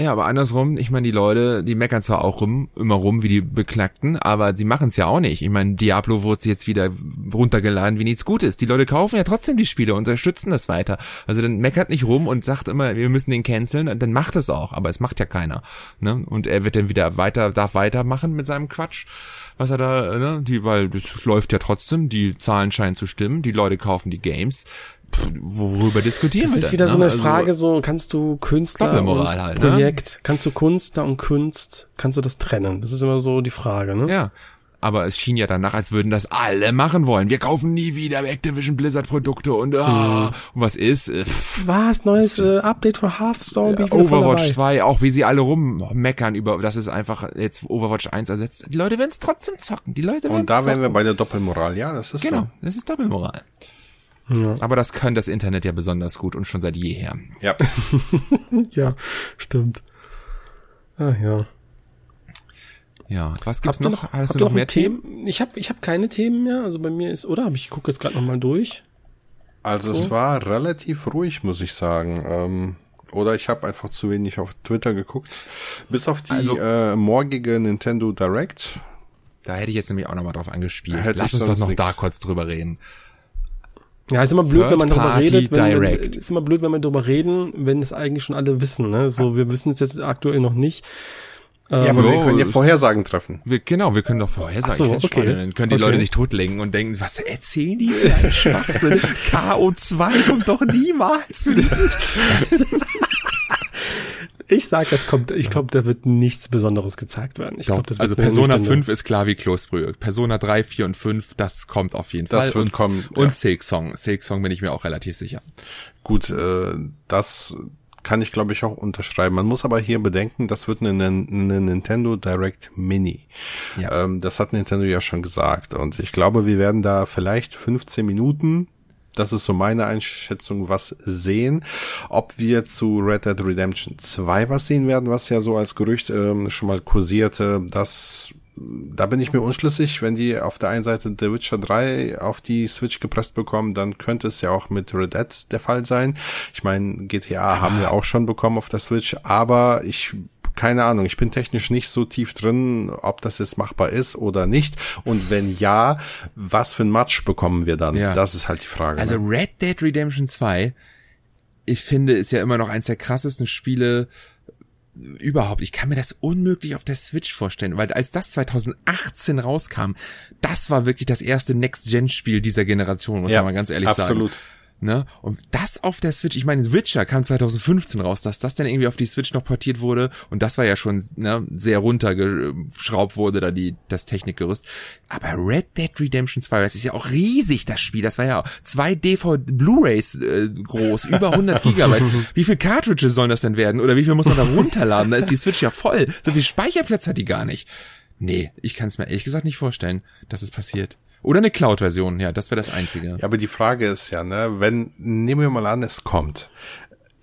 S2: Ja, aber andersrum, ich meine, die Leute, die meckern zwar auch rum, immer rum wie die Beknackten, aber sie machen es ja auch nicht. Ich meine, Diablo wurde jetzt wieder runtergeladen wie nichts Gutes. Die Leute kaufen ja trotzdem die Spiele und unterstützen das weiter. Also dann meckert nicht rum und sagt immer, wir müssen den canceln, dann macht es auch, aber es macht ja keiner. Ne? Und er wird dann wieder weiter, darf weitermachen mit seinem Quatsch was er da, ne, die, weil das läuft ja trotzdem, die Zahlen scheinen zu stimmen, die Leute kaufen die Games. Pff, worüber diskutieren
S3: das
S2: wir
S3: Das ist wieder
S2: ne?
S3: so eine also, Frage, so kannst du Künstler und halt, ne? Projekt, kannst du Künstler und Kunst, kannst du das trennen? Das ist immer so die Frage, ne?
S2: Ja, aber es schien ja danach, als würden das alle machen wollen. Wir kaufen nie wieder Activision Blizzard Produkte und, ah, mhm. und was ist? Äh,
S3: pff. Was? Neues äh, Update von Hearthstone?
S2: Ja, Overwatch 2, auch wie sie alle rummeckern über, das ist einfach jetzt Overwatch 1 ersetzt. Die Leute werden es trotzdem zocken. Die Leute
S1: Und da wären wir bei der Doppelmoral, ja, das ist
S2: Genau, so. das ist Doppelmoral. Ja. Aber das kann das Internet ja besonders gut und schon seit jeher.
S1: Ja. [laughs]
S3: ja, stimmt. Ah ja.
S2: Ja, was gibt's habt noch?
S3: noch? Hast du noch mehr Themen? Themen? Ich habe ich hab keine Themen mehr. Also bei mir ist, oder? Hab ich gucke jetzt gerade noch mal durch.
S1: Also so. es war relativ ruhig, muss ich sagen. Ähm, oder ich habe einfach zu wenig auf Twitter geguckt. Bis auf die also, äh, morgige Nintendo Direct.
S2: Da hätte ich jetzt nämlich auch noch mal drauf angespielt. Lass uns doch noch nix. da kurz drüber reden.
S3: Ja, ist immer blöd, Third wenn man darüber redet. Wenn, Direct. ist immer blöd, wenn wir darüber reden, wenn es eigentlich schon alle wissen. Ne? So, wir wissen es jetzt aktuell noch nicht.
S1: Ja, aber wir können ja Vorhersagen treffen.
S2: Wir, genau, wir können doch Vorhersagen. So, okay. Dann können die okay. Leute sich totlegen und denken, was erzählen die für einen Schwachsinn? [laughs] KO2 kommt doch niemals [laughs]
S3: Ich sag, es kommt, ich glaube, da wird nichts Besonderes gezeigt werden. Ich
S2: glaub, das wird also Persona 5 ist klar wie Kloßbrühe. Persona 3, 4 und 5, das kommt auf jeden
S1: das
S2: Fall.
S1: Das wird und, kommen.
S2: Und ja. Silk Song. Silk Song bin ich mir auch relativ sicher.
S1: Gut, äh, das kann ich glaube ich auch unterschreiben. Man muss aber hier bedenken, das wird eine, eine Nintendo Direct Mini. Ja. Ähm, das hat Nintendo ja schon gesagt. Und ich glaube, wir werden da vielleicht 15 Minuten das ist so meine Einschätzung, was sehen. Ob wir zu Red Dead Redemption 2 was sehen werden, was ja so als Gerücht ähm, schon mal kursierte, das da bin ich mir unschlüssig. Wenn die auf der einen Seite The Witcher 3 auf die Switch gepresst bekommen, dann könnte es ja auch mit Red Dead der Fall sein. Ich meine, GTA haben wir auch schon bekommen auf der Switch, aber ich keine Ahnung, ich bin technisch nicht so tief drin, ob das jetzt machbar ist oder nicht. Und wenn ja, was für ein Match bekommen wir dann? Ja. Das ist halt die Frage.
S2: Also ne? Red Dead Redemption 2, ich finde, ist ja immer noch eins der krassesten Spiele, überhaupt, ich kann mir das unmöglich auf der Switch vorstellen, weil als das 2018 rauskam, das war wirklich das erste Next-Gen-Spiel dieser Generation, muss ja, man ganz ehrlich absolut. sagen. Ne? Und das auf der Switch, ich meine, Witcher kam 2015 raus, dass das dann irgendwie auf die Switch noch portiert wurde und das war ja schon ne, sehr runtergeschraubt wurde, da die das Technikgerüst. Aber Red Dead Redemption 2, das ist ja auch riesig, das Spiel. Das war ja zwei DVD Blu-rays äh, groß, über 100 [laughs] Gigabyte. Wie viel Cartridges sollen das denn werden? Oder wie viel muss man da runterladen? Da ist die Switch ja voll. So viel Speicherplatz hat die gar nicht. Nee, ich kann es mir ehrlich gesagt nicht vorstellen, dass es passiert. Oder eine Cloud-Version, ja, das wäre das Einzige.
S1: Ja, aber die Frage ist ja, ne, wenn, nehmen wir mal an, es kommt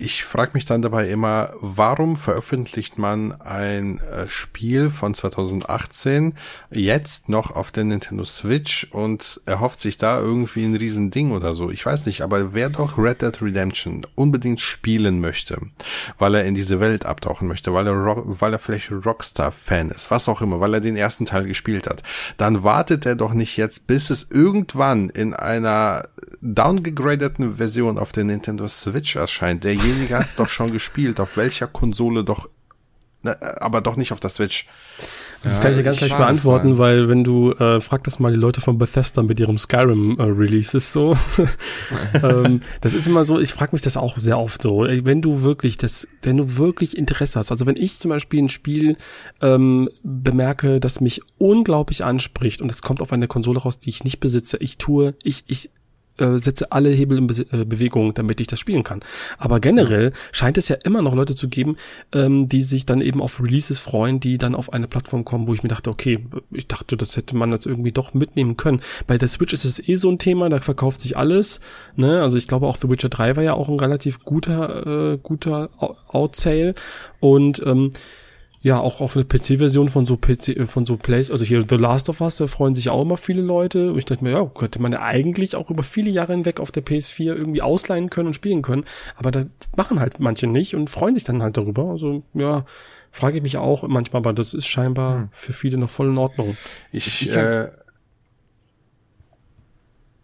S1: ich frage mich dann dabei immer, warum veröffentlicht man ein äh, Spiel von 2018 jetzt noch auf der Nintendo Switch und erhofft sich da irgendwie ein Riesending oder so? Ich weiß nicht, aber wer doch Red Dead Redemption unbedingt spielen möchte, weil er in diese Welt abtauchen möchte, weil er, weil er vielleicht Rockstar-Fan ist, was auch immer, weil er den ersten Teil gespielt hat, dann wartet er doch nicht jetzt, bis es irgendwann in einer downgegradeten Version auf der Nintendo Switch erscheint, der derjenige hat es doch schon gespielt. Auf welcher Konsole doch, aber doch nicht auf der Switch.
S3: Das ja, kann ich dir ganz leicht beantworten, sein. weil wenn du, äh, frag das mal die Leute von Bethesda mit ihrem Skyrim äh, Releases so. [laughs] ähm, das ist immer so, ich frage mich das auch sehr oft so, wenn du wirklich das, wenn du wirklich Interesse hast, also wenn ich zum Beispiel ein Spiel ähm, bemerke, das mich unglaublich anspricht und es kommt auf eine Konsole raus, die ich nicht besitze, ich tue, ich, ich äh, setze alle Hebel in äh, Bewegung, damit ich das spielen kann. Aber generell scheint es ja immer noch Leute zu geben, ähm, die sich dann eben auf Releases freuen, die dann auf eine Plattform kommen, wo ich mir dachte, okay, ich dachte, das hätte man jetzt irgendwie doch mitnehmen können. Bei der Switch ist es eh so ein Thema, da verkauft sich alles. Ne? Also ich glaube auch The Witcher 3 war ja auch ein relativ guter, äh, guter Outsale. Und ähm, ja, auch auf eine PC-Version von so PC, äh, von so Plays, also hier The Last of Us, da freuen sich auch immer viele Leute. Ich dachte mir, ja, könnte man ja eigentlich auch über viele Jahre hinweg auf der PS4 irgendwie ausleihen können und spielen können. Aber das machen halt manche nicht und freuen sich dann halt darüber. Also, ja, frage ich mich auch manchmal, aber das ist scheinbar hm. für viele noch voll in Ordnung.
S1: Ich, ich, äh,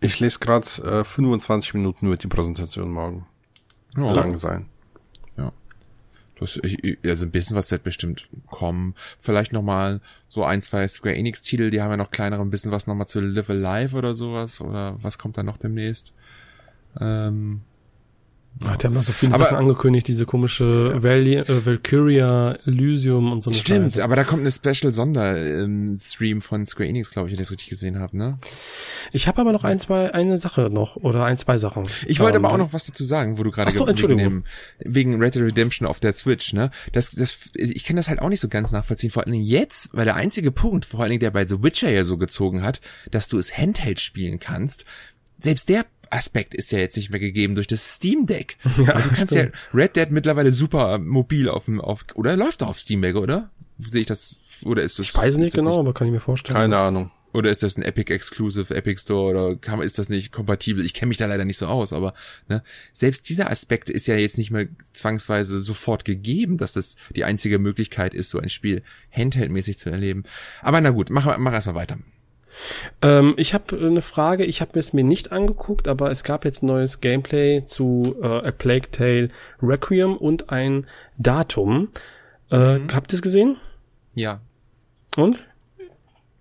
S1: ich lese gerade äh, 25 Minuten wird die Präsentation morgen. Oh. Lang sein.
S2: Das, also ein bisschen was wird bestimmt kommen. Vielleicht nochmal so ein, zwei Square Enix-Titel, die haben ja noch kleinere, ein bisschen was nochmal zu Live Alive oder sowas. Oder was kommt da noch demnächst? Ähm,
S3: Ach, die haben noch so viele aber, Sachen angekündigt, diese komische Valley, äh, Valkyria, Elysium und so.
S2: Stimmt, Scheiße. aber da kommt eine Special Sonderstream ähm, von Square Enix, glaube ich, wenn ich das richtig gesehen habe, ne?
S3: Ich habe aber noch ein, zwei, eine Sache noch oder ein, zwei Sachen.
S2: Ich wollte ähm, aber auch noch was dazu sagen, wo du gerade
S3: so, wegen,
S2: wegen Red Dead Redemption auf der Switch, ne? Das, das, ich kann das halt auch nicht so ganz nachvollziehen. Vor allen Dingen jetzt, weil der einzige Punkt, vor allen Dingen der bei The Witcher ja so gezogen hat, dass du es Handheld spielen kannst, selbst der Aspekt ist ja jetzt nicht mehr gegeben durch das Steam Deck. [laughs] Ja, du kannst stimmt. ja Red Dead mittlerweile super mobil auf dem, auf, oder läuft doch auf Steam Deck, oder? Sehe ich das, oder ist das?
S3: Ich weiß nicht genau, nicht, aber kann ich mir vorstellen.
S1: Keine Ahnung.
S2: Oder ist das ein Epic Exclusive, Epic Store oder kann, ist das nicht kompatibel? Ich kenne mich da leider nicht so aus, aber ne, selbst dieser Aspekt ist ja jetzt nicht mehr zwangsweise sofort gegeben, dass das die einzige Möglichkeit ist, so ein Spiel handheldmäßig zu erleben. Aber na gut, mach, mach erstmal weiter.
S3: Ähm, ich habe eine Frage, ich habe es mir nicht angeguckt, aber es gab jetzt neues Gameplay zu äh, A Plague Tale Requiem und ein Datum. Äh, mhm. Habt ihr es gesehen?
S2: Ja.
S3: Und?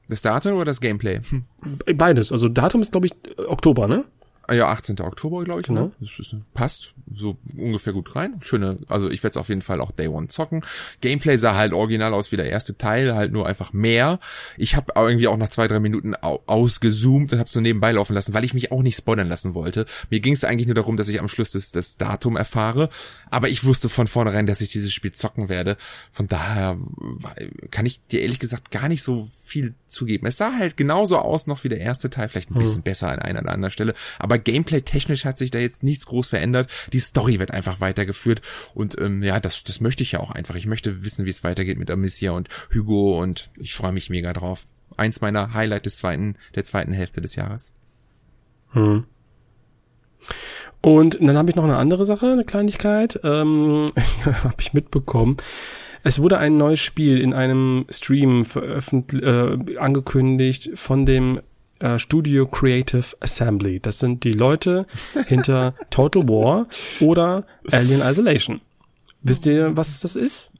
S2: Das Datum oder das Gameplay? [laughs]
S3: Beides. Also Datum ist, glaube ich, Oktober, ne?
S2: Ah ja, 18. Oktober, glaube ich. Genau. Ne? Das ist, passt so ungefähr gut rein. Schöne, also ich werde es auf jeden Fall auch Day One zocken. Gameplay sah halt original aus wie der erste Teil, halt nur einfach mehr. Ich habe irgendwie auch nach zwei, drei Minuten ausgezoomt und habe so nebenbei laufen lassen, weil ich mich auch nicht spoilern lassen wollte. Mir ging es eigentlich nur darum, dass ich am Schluss das, das Datum erfahre. Aber ich wusste von vornherein, dass ich dieses Spiel zocken werde. Von daher kann ich dir ehrlich gesagt gar nicht so viel zugeben. Es sah halt genauso aus noch wie der erste Teil, vielleicht ein bisschen hm. besser an einer oder anderen Stelle. Aber Gameplay-technisch hat sich da jetzt nichts groß verändert. Die Story wird einfach weitergeführt. Und ähm, ja, das, das möchte ich ja auch einfach. Ich möchte wissen, wie es weitergeht mit Amicia und Hugo und ich freue mich mega drauf. Eins meiner Highlight des zweiten, der zweiten Hälfte des Jahres.
S3: Hm. Und dann habe ich noch eine andere Sache, eine Kleinigkeit, ähm, [laughs] habe ich mitbekommen. Es wurde ein neues Spiel in einem Stream veröffentlicht, äh, angekündigt von dem äh, Studio Creative Assembly. Das sind die Leute [laughs] hinter Total War oder Alien Isolation. Wisst ihr, was das ist?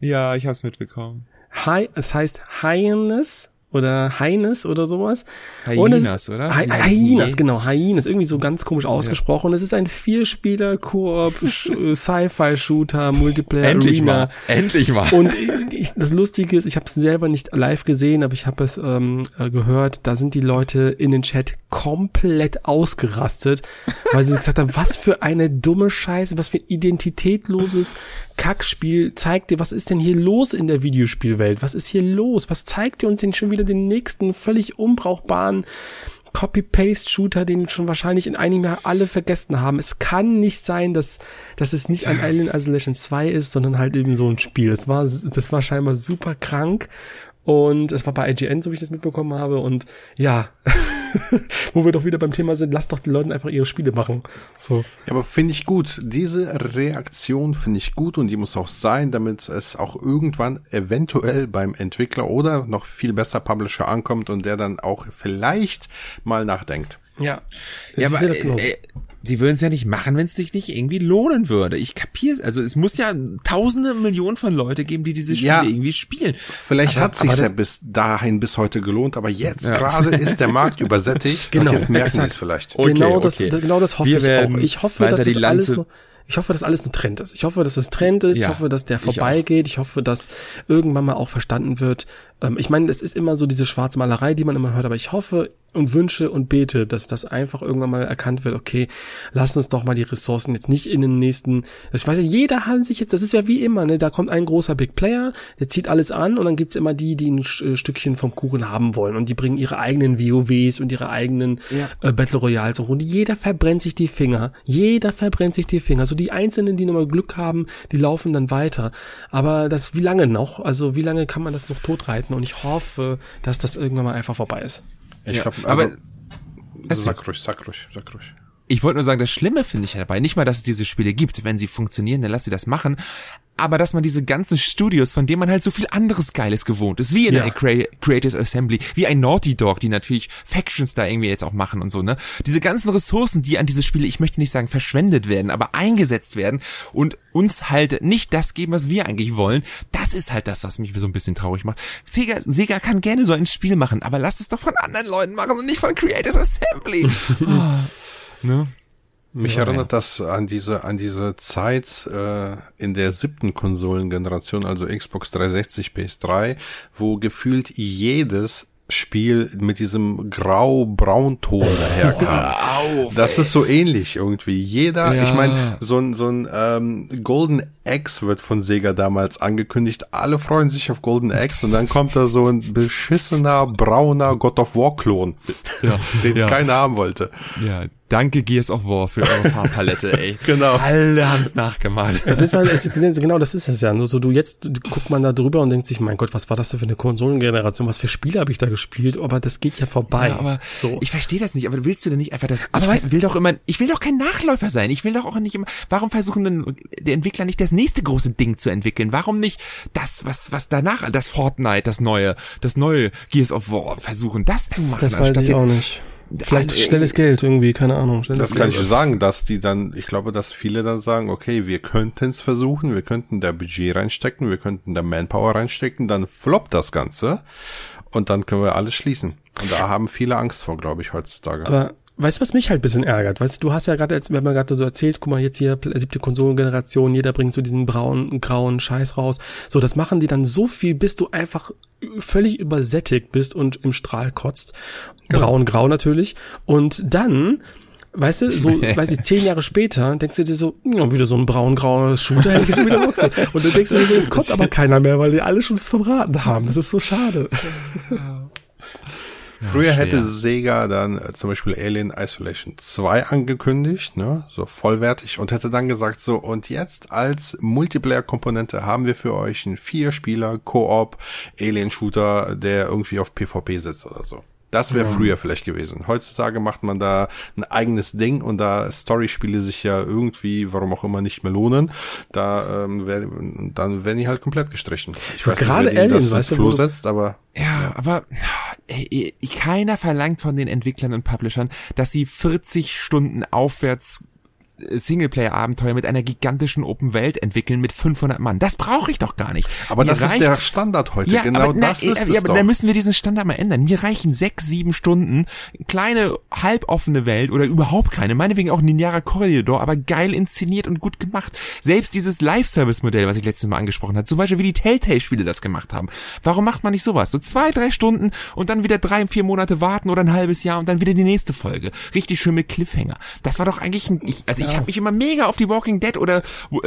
S2: Ja, ich hab's mitbekommen.
S3: Hi, es heißt Highness oder Heines oder sowas.
S2: Hyenas, oder?
S3: Hy Hyenas, genau, Hyenas, irgendwie so ganz komisch ausgesprochen. Ja. Es ist ein Vierspieler-Koop, [laughs] Sci-Fi-Shooter, Multiplayer
S2: Endlich Arena. mal, endlich mal.
S3: Und ich, das Lustige ist, ich habe es selber nicht live gesehen, aber ich habe es ähm, äh, gehört, da sind die Leute in den Chat komplett ausgerastet, [laughs] weil sie gesagt haben, was für eine dumme Scheiße, was für ein identitätloses Kackspiel zeigt dir, was ist denn hier los in der Videospielwelt? Was ist hier los? Was zeigt ihr uns denn schon wieder den nächsten völlig unbrauchbaren Copy-Paste-Shooter, den schon wahrscheinlich in einem Jahr alle vergessen haben. Es kann nicht sein, dass, dass es nicht ein Alien Isolation 2 ist, sondern halt eben so ein Spiel. Das war, das war scheinbar super krank und es war bei IGN, so wie ich das mitbekommen habe. Und ja, [laughs] [laughs] wo wir doch wieder beim Thema sind, lasst doch die Leute einfach ihre Spiele machen. So.
S1: Ja, aber finde ich gut. Diese Reaktion finde ich gut und die muss auch sein, damit es auch irgendwann eventuell beim Entwickler oder noch viel besser Publisher ankommt und der dann auch vielleicht mal nachdenkt.
S3: Ja.
S2: Ja, aber äh, äh, sie würden es ja nicht machen, wenn es sich nicht irgendwie lohnen würde. Ich kapiere, also es muss ja tausende Millionen von Leute geben, die diese Spiele ja, irgendwie spielen.
S1: Vielleicht aber, hat sich ja bis dahin bis heute gelohnt, aber jetzt ja. gerade ist der Markt übersättigt. [laughs]
S3: genau,
S1: jetzt merken sie es vielleicht.
S3: Okay, genau das, okay. genau das hoffe Wir ich auch. Ich hoffe, dass
S2: die
S3: das alles Ich hoffe, dass alles nur Trend ist. Ich hoffe, dass es Trend ist. Ja, ich hoffe, dass der vorbeigeht. Ich, ich, hoffe, dass irgendwann mal auch verstanden wird. Ähm, ich meine, es ist immer so diese Schwarzmalerei, die man immer hört, aber ich hoffe und wünsche und bete, dass das einfach irgendwann mal erkannt wird, okay, lass uns doch mal die Ressourcen jetzt nicht in den nächsten, ich weiß ja, jeder hat sich jetzt, das ist ja wie immer, ne, da kommt ein großer Big Player, der zieht alles an und dann gibt's immer die, die ein äh, Stückchen vom Kuchen haben wollen und die bringen ihre eigenen WoWs und ihre eigenen ja. äh, Battle Royals und jeder verbrennt sich die Finger, jeder verbrennt sich die Finger, so die Einzelnen, die nochmal Glück haben, die laufen dann weiter, aber das, wie lange noch, also wie lange kann man das noch totreiten und ich hoffe, dass das irgendwann mal einfach vorbei ist.
S1: Ich ja, glaube, also, aber sag ruhig, sag ruhig, sag ruhig.
S2: Ich wollte nur sagen, das Schlimme finde ich dabei, nicht mal, dass es diese Spiele gibt. Wenn sie funktionieren, dann lass sie das machen aber dass man diese ganzen Studios, von denen man halt so viel anderes Geiles gewohnt ist, wie in ja. der Creators Assembly, wie ein Naughty Dog, die natürlich Factions da irgendwie jetzt auch machen und so, ne? Diese ganzen Ressourcen, die an diese Spiele, ich möchte nicht sagen verschwendet werden, aber eingesetzt werden und uns halt nicht das geben, was wir eigentlich wollen, das ist halt das, was mich so ein bisschen traurig macht. Sega, Sega kann gerne so ein Spiel machen, aber lasst es doch von anderen Leuten machen und nicht von Creators Assembly. oh, [laughs]
S1: ne? Mich ja, erinnert ja. das an diese, an diese Zeit äh, in der siebten Konsolengeneration, also Xbox 360, PS3, wo gefühlt jedes Spiel mit diesem grau-braun-Ton daherkam. [laughs] Auf, das ist so ähnlich irgendwie. Jeder, ja. ich meine, so ein, so ein ähm, Golden Axe wird von Sega damals angekündigt. Alle freuen sich auf Golden Axe und dann [laughs] kommt da so ein beschissener, brauner God of War-Klon, ja. den ja. keiner haben wollte.
S2: Ja, Danke Gears of War für eure [laughs] Farbpalette, ey. genau. Alle haben's nachgemacht.
S3: Es ist halt, es, [laughs] genau, das ist es ja. Nur so du jetzt guckt man da drüber und denkt sich, mein Gott, was war das denn für eine Konsolengeneration? Was für Spiele habe ich da gespielt? Aber das geht ja vorbei. Ja,
S2: aber so. ich verstehe das nicht. Aber willst du denn nicht einfach das? Aber ich weißt, will doch immer, ich will doch kein Nachläufer sein. Ich will doch auch nicht immer. Warum versuchen denn der Entwickler nicht das nächste große Ding zu entwickeln? Warum nicht das, was was danach, das Fortnite, das neue, das neue Gears of War versuchen, das zu machen,
S3: das weiß ich auch nicht. Vielleicht also, schnelles Geld irgendwie, keine Ahnung.
S1: Das kann ich sagen, dass die dann, ich glaube, dass viele dann sagen, okay, wir könnten es versuchen, wir könnten da Budget reinstecken, wir könnten da Manpower reinstecken, dann floppt das Ganze und dann können wir alles schließen. Und da haben viele Angst vor, glaube ich, heutzutage.
S3: Aber Weißt du, was mich halt bisschen ärgert? Weißt du, du hast ja gerade, wir haben ja gerade so erzählt, guck mal, jetzt hier siebte Konsolengeneration, jeder bringt so diesen braunen, grauen Scheiß raus. So, das machen die dann so viel, bis du einfach völlig übersättigt bist und im Strahl kotzt. Genau. Braun, grau natürlich. Und dann Weißt du, so, [laughs] weiß ich, zehn Jahre später denkst du dir so, ja, wieder so ein braun-grauer Shooter hätte ich schon wieder Bock Und dann denkst du dir es [laughs] kommt aber keiner mehr, weil die alle schon verbraten haben. Das ist so schade.
S1: Früher hätte Sega dann äh, zum Beispiel Alien Isolation 2 angekündigt, ne, so vollwertig und hätte dann gesagt so und jetzt als Multiplayer-Komponente haben wir für euch einen Vier-Spieler Koop Alien Shooter, der irgendwie auf PvP sitzt oder so. Das wäre früher vielleicht gewesen. Heutzutage macht man da ein eigenes Ding und da Storyspiele sich ja irgendwie, warum auch immer, nicht mehr lohnen, da ähm, wär, dann werden die halt komplett gestrichen.
S3: Ich weiß Gerade nicht, Alien,
S1: weißt du, setzt, aber
S2: ja, ja. aber ey, keiner verlangt von den Entwicklern und Publishern, dass sie 40 Stunden aufwärts Singleplayer-Abenteuer mit einer gigantischen Open Welt entwickeln mit 500 Mann. Das brauche ich doch gar nicht.
S1: Aber Mir das reicht, ist der Standard heute.
S2: Ja, genau aber, das na, ist ja, es aber doch. dann müssen wir diesen Standard mal ändern. Mir reichen sechs, sieben Stunden, kleine, halboffene Welt oder überhaupt keine. Meinetwegen auch Ninjara Corridor, aber geil inszeniert und gut gemacht. Selbst dieses Live-Service-Modell, was ich letztes Mal angesprochen habe, zum Beispiel wie die Telltale-Spiele das gemacht haben. Warum macht man nicht sowas? So zwei, drei Stunden und dann wieder drei, vier Monate warten oder ein halbes Jahr und dann wieder die nächste Folge. Richtig schön mit Cliffhanger. Das war doch eigentlich ein, ich, also ich habe mich immer mega auf die Walking Dead oder äh,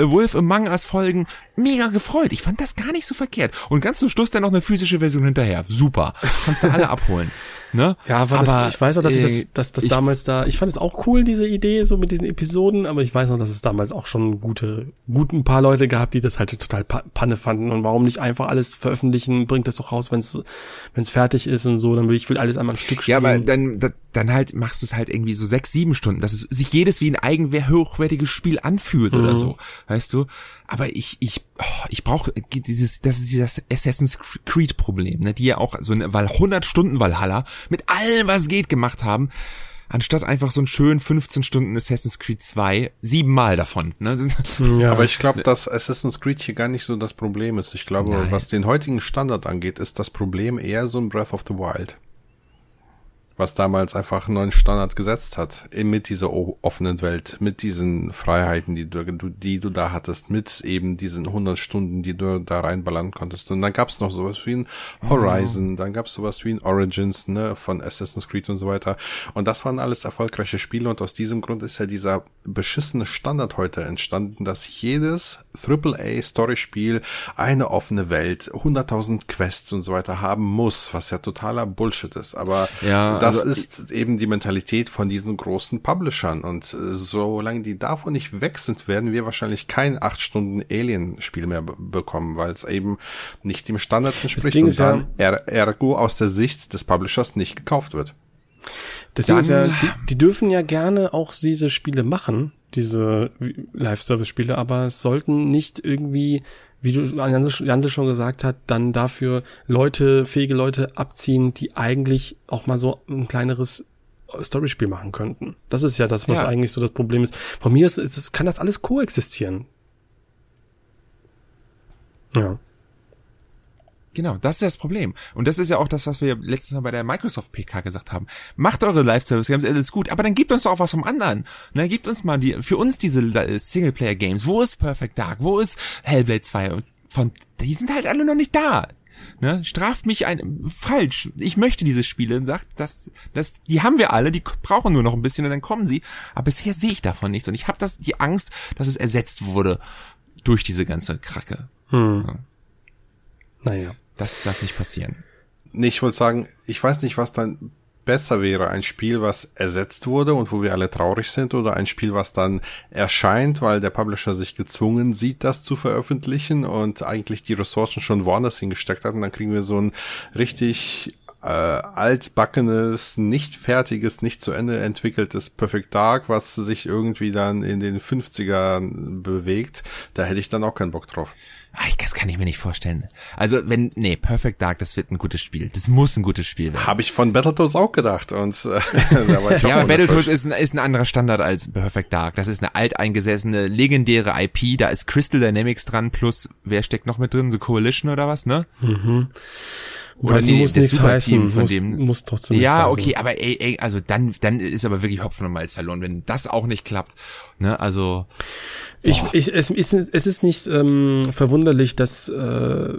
S2: Wolf Among Us Folgen mega gefreut. Ich fand das gar nicht so verkehrt. Und ganz zum Schluss dann noch eine physische Version hinterher. Super. Kannst du alle [laughs] abholen. Ne?
S3: Ja, war aber das, ich weiß auch, dass äh, ich das, dass das ich, damals da, ich fand es auch cool, diese Idee, so mit diesen Episoden, aber ich weiß noch, dass es damals auch schon gute, guten paar Leute gab, die das halt total Panne fanden und warum nicht einfach alles veröffentlichen, bringt das doch raus, wenn es wenn es fertig ist und so, dann will ich will alles einmal ein Stück
S2: spielen. Ja, aber dann, dann halt machst du es halt irgendwie so sechs, sieben Stunden, dass es sich jedes wie ein eigen hochwertiges Spiel anfühlt mhm. oder so, weißt du? Aber ich, ich, oh, ich brauche dieses, das ist dieses Assassin's Creed Problem, ne, die ja auch so eine, weil 100 Stunden Valhalla mit allem, was geht, gemacht haben anstatt einfach so einen schönen 15 Stunden Assassin's Creed 2, siebenmal davon. Ne?
S1: Ja. Aber ich glaube, dass Assassin's Creed hier gar nicht so das Problem ist. Ich glaube, Nein. was den heutigen Standard angeht, ist das Problem eher so ein Breath of the Wild. Was damals einfach einen neuen Standard gesetzt hat, mit dieser offenen Welt, mit diesen Freiheiten, die du, die du da hattest, mit eben diesen 100 Stunden, die du da reinballern konntest. Und dann gab's noch sowas wie ein Horizon, mhm. dann gab's sowas wie ein Origins, ne, von Assassin's Creed und so weiter. Und das waren alles erfolgreiche Spiele und aus diesem Grund ist ja dieser beschissene Standard heute entstanden, dass jedes AAA-Story-Spiel eine offene Welt, 100.000 Quests und so weiter haben muss, was ja totaler Bullshit ist. Aber ja, das also, ist eben die Mentalität von diesen großen Publishern. Und äh, solange die davon nicht weg sind, werden wir wahrscheinlich kein 8 Stunden Alien-Spiel mehr bekommen, weil es eben nicht dem Standard entspricht und dann ja, ergo aus der Sicht des Publishers nicht gekauft wird.
S3: Das Dann, ist ja, die, die dürfen ja gerne auch diese Spiele machen, diese Live-Service-Spiele, aber es sollten nicht irgendwie, wie du Janse schon gesagt hat, dann dafür Leute, fähige Leute abziehen, die eigentlich auch mal so ein kleineres Storyspiel machen könnten. Das ist ja das, was ja. eigentlich so das Problem ist. Von mir ist, ist, kann das alles koexistieren.
S2: Ja. Genau, das ist das Problem. Und das ist ja auch das, was wir letztes Mal bei der Microsoft PK gesagt haben. Macht eure Live-Service-Games, alles gut, aber dann gebt uns doch auch was vom anderen. Ne, gebt uns mal die, für uns diese Singleplayer-Games. Wo ist Perfect Dark? Wo ist Hellblade 2? Und von, die sind halt alle noch nicht da. Ne, straft mich ein, falsch. Ich möchte diese Spiele und sagt, das, das, die haben wir alle, die brauchen nur noch ein bisschen und dann kommen sie. Aber bisher sehe ich davon nichts und ich habe das, die Angst, dass es ersetzt wurde durch diese ganze Kracke. Hm. Ja. Naja. Das darf nicht passieren.
S1: Nee, ich wollte sagen, ich weiß nicht, was dann besser wäre. Ein Spiel, was ersetzt wurde und wo wir alle traurig sind oder ein Spiel, was dann erscheint, weil der Publisher sich gezwungen sieht, das zu veröffentlichen und eigentlich die Ressourcen schon woanders hingesteckt hat und dann kriegen wir so ein richtig äh, altbackenes, nicht fertiges, nicht zu Ende entwickeltes Perfect Dark, was sich irgendwie dann in den 50ern bewegt. Da hätte ich dann auch keinen Bock drauf.
S2: Ah, das kann ich mir nicht vorstellen. Also wenn, nee, Perfect Dark, das wird ein gutes Spiel. Das muss ein gutes Spiel werden.
S1: Habe ich von Battletoads auch gedacht. Und äh, [laughs]
S2: ja, aber Battletoads ist ein, ist ein anderer Standard als Perfect Dark. Das ist eine alteingesessene, legendäre IP. Da ist Crystal Dynamics dran plus, wer steckt noch mit drin? The Coalition oder was, ne? Mhm. Oder das nee, muss das Superteam von muss, dem. Muss trotzdem ja, okay, aber ey, ey, also dann, dann ist aber wirklich Hopfen und Malz verloren, wenn das auch nicht klappt. Ne, also.
S3: Ich, ich, es, ist, es ist nicht ähm, verwunderlich, dass, äh,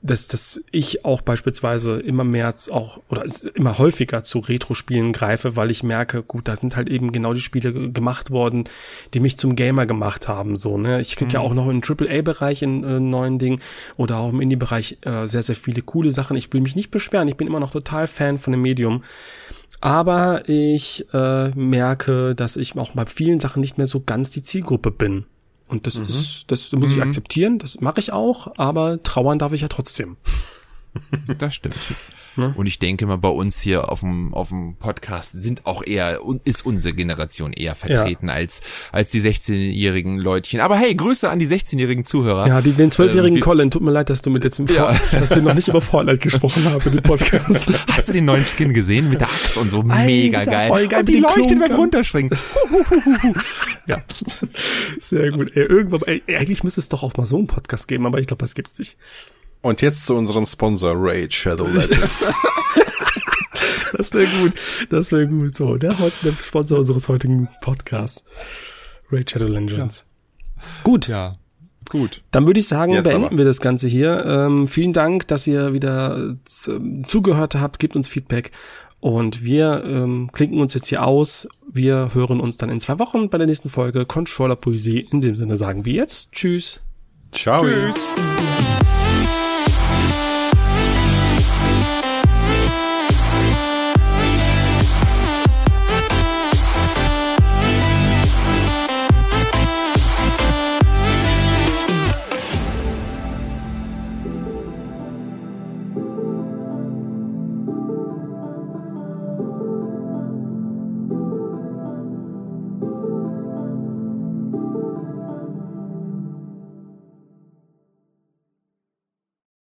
S3: dass, dass ich auch beispielsweise immer mehr auch oder immer häufiger zu Retro-Spielen greife, weil ich merke, gut, da sind halt eben genau die Spiele gemacht worden, die mich zum Gamer gemacht haben. So, ne? Ich krieg mhm. ja auch noch im AAA-Bereich in äh, neuen Dingen oder auch im Indie-Bereich äh, sehr, sehr viele coole Sachen. Ich will mich nicht beschweren, ich bin immer noch total Fan von dem Medium. Aber ich äh, merke, dass ich auch bei vielen Sachen nicht mehr so ganz die Zielgruppe bin. Und das mhm. ist, das muss mhm. ich akzeptieren, das mache ich auch, aber trauern darf ich ja trotzdem.
S2: Das stimmt. Ne? Und ich denke mal, bei uns hier auf dem, auf dem Podcast sind auch eher, ist unsere Generation eher vertreten ja. als, als die 16-jährigen Leutchen. Aber hey, Grüße an die 16-jährigen Zuhörer.
S3: Ja, die, den 12-jährigen ähm, Colin, tut mir leid, dass du mit jetzt im ja. [laughs] dass wir noch nicht über Fortnite gesprochen haben in dem Podcast. [laughs]
S2: Hast du den neuen Skin gesehen? Mit der Axt und so. Alter, Mega geil. geil. Und die leuchtet beim Runterspringen. [laughs]
S3: ja. Sehr gut. Ey, irgendwann, ey, eigentlich müsste es doch auch mal so einen Podcast geben, aber ich glaube, das gibt's nicht.
S1: Und jetzt zu unserem Sponsor Raid Shadow Legends. [laughs]
S3: das wäre gut. Das wäre gut. So, der, der Sponsor unseres heutigen Podcasts. Raid Shadow Legends. Ja. Gut. Ja. Gut. Dann würde ich sagen, Jetzt beenden aber. wir das Ganze hier. Ähm, vielen Dank, dass ihr wieder zugehört habt. Gebt uns Feedback. Und wir ähm, klinken uns jetzt hier aus. Wir hören uns dann in zwei Wochen bei der nächsten Folge Controller Poesie. In dem Sinne sagen wir jetzt Tschüss.
S1: Ciao. Tschüss.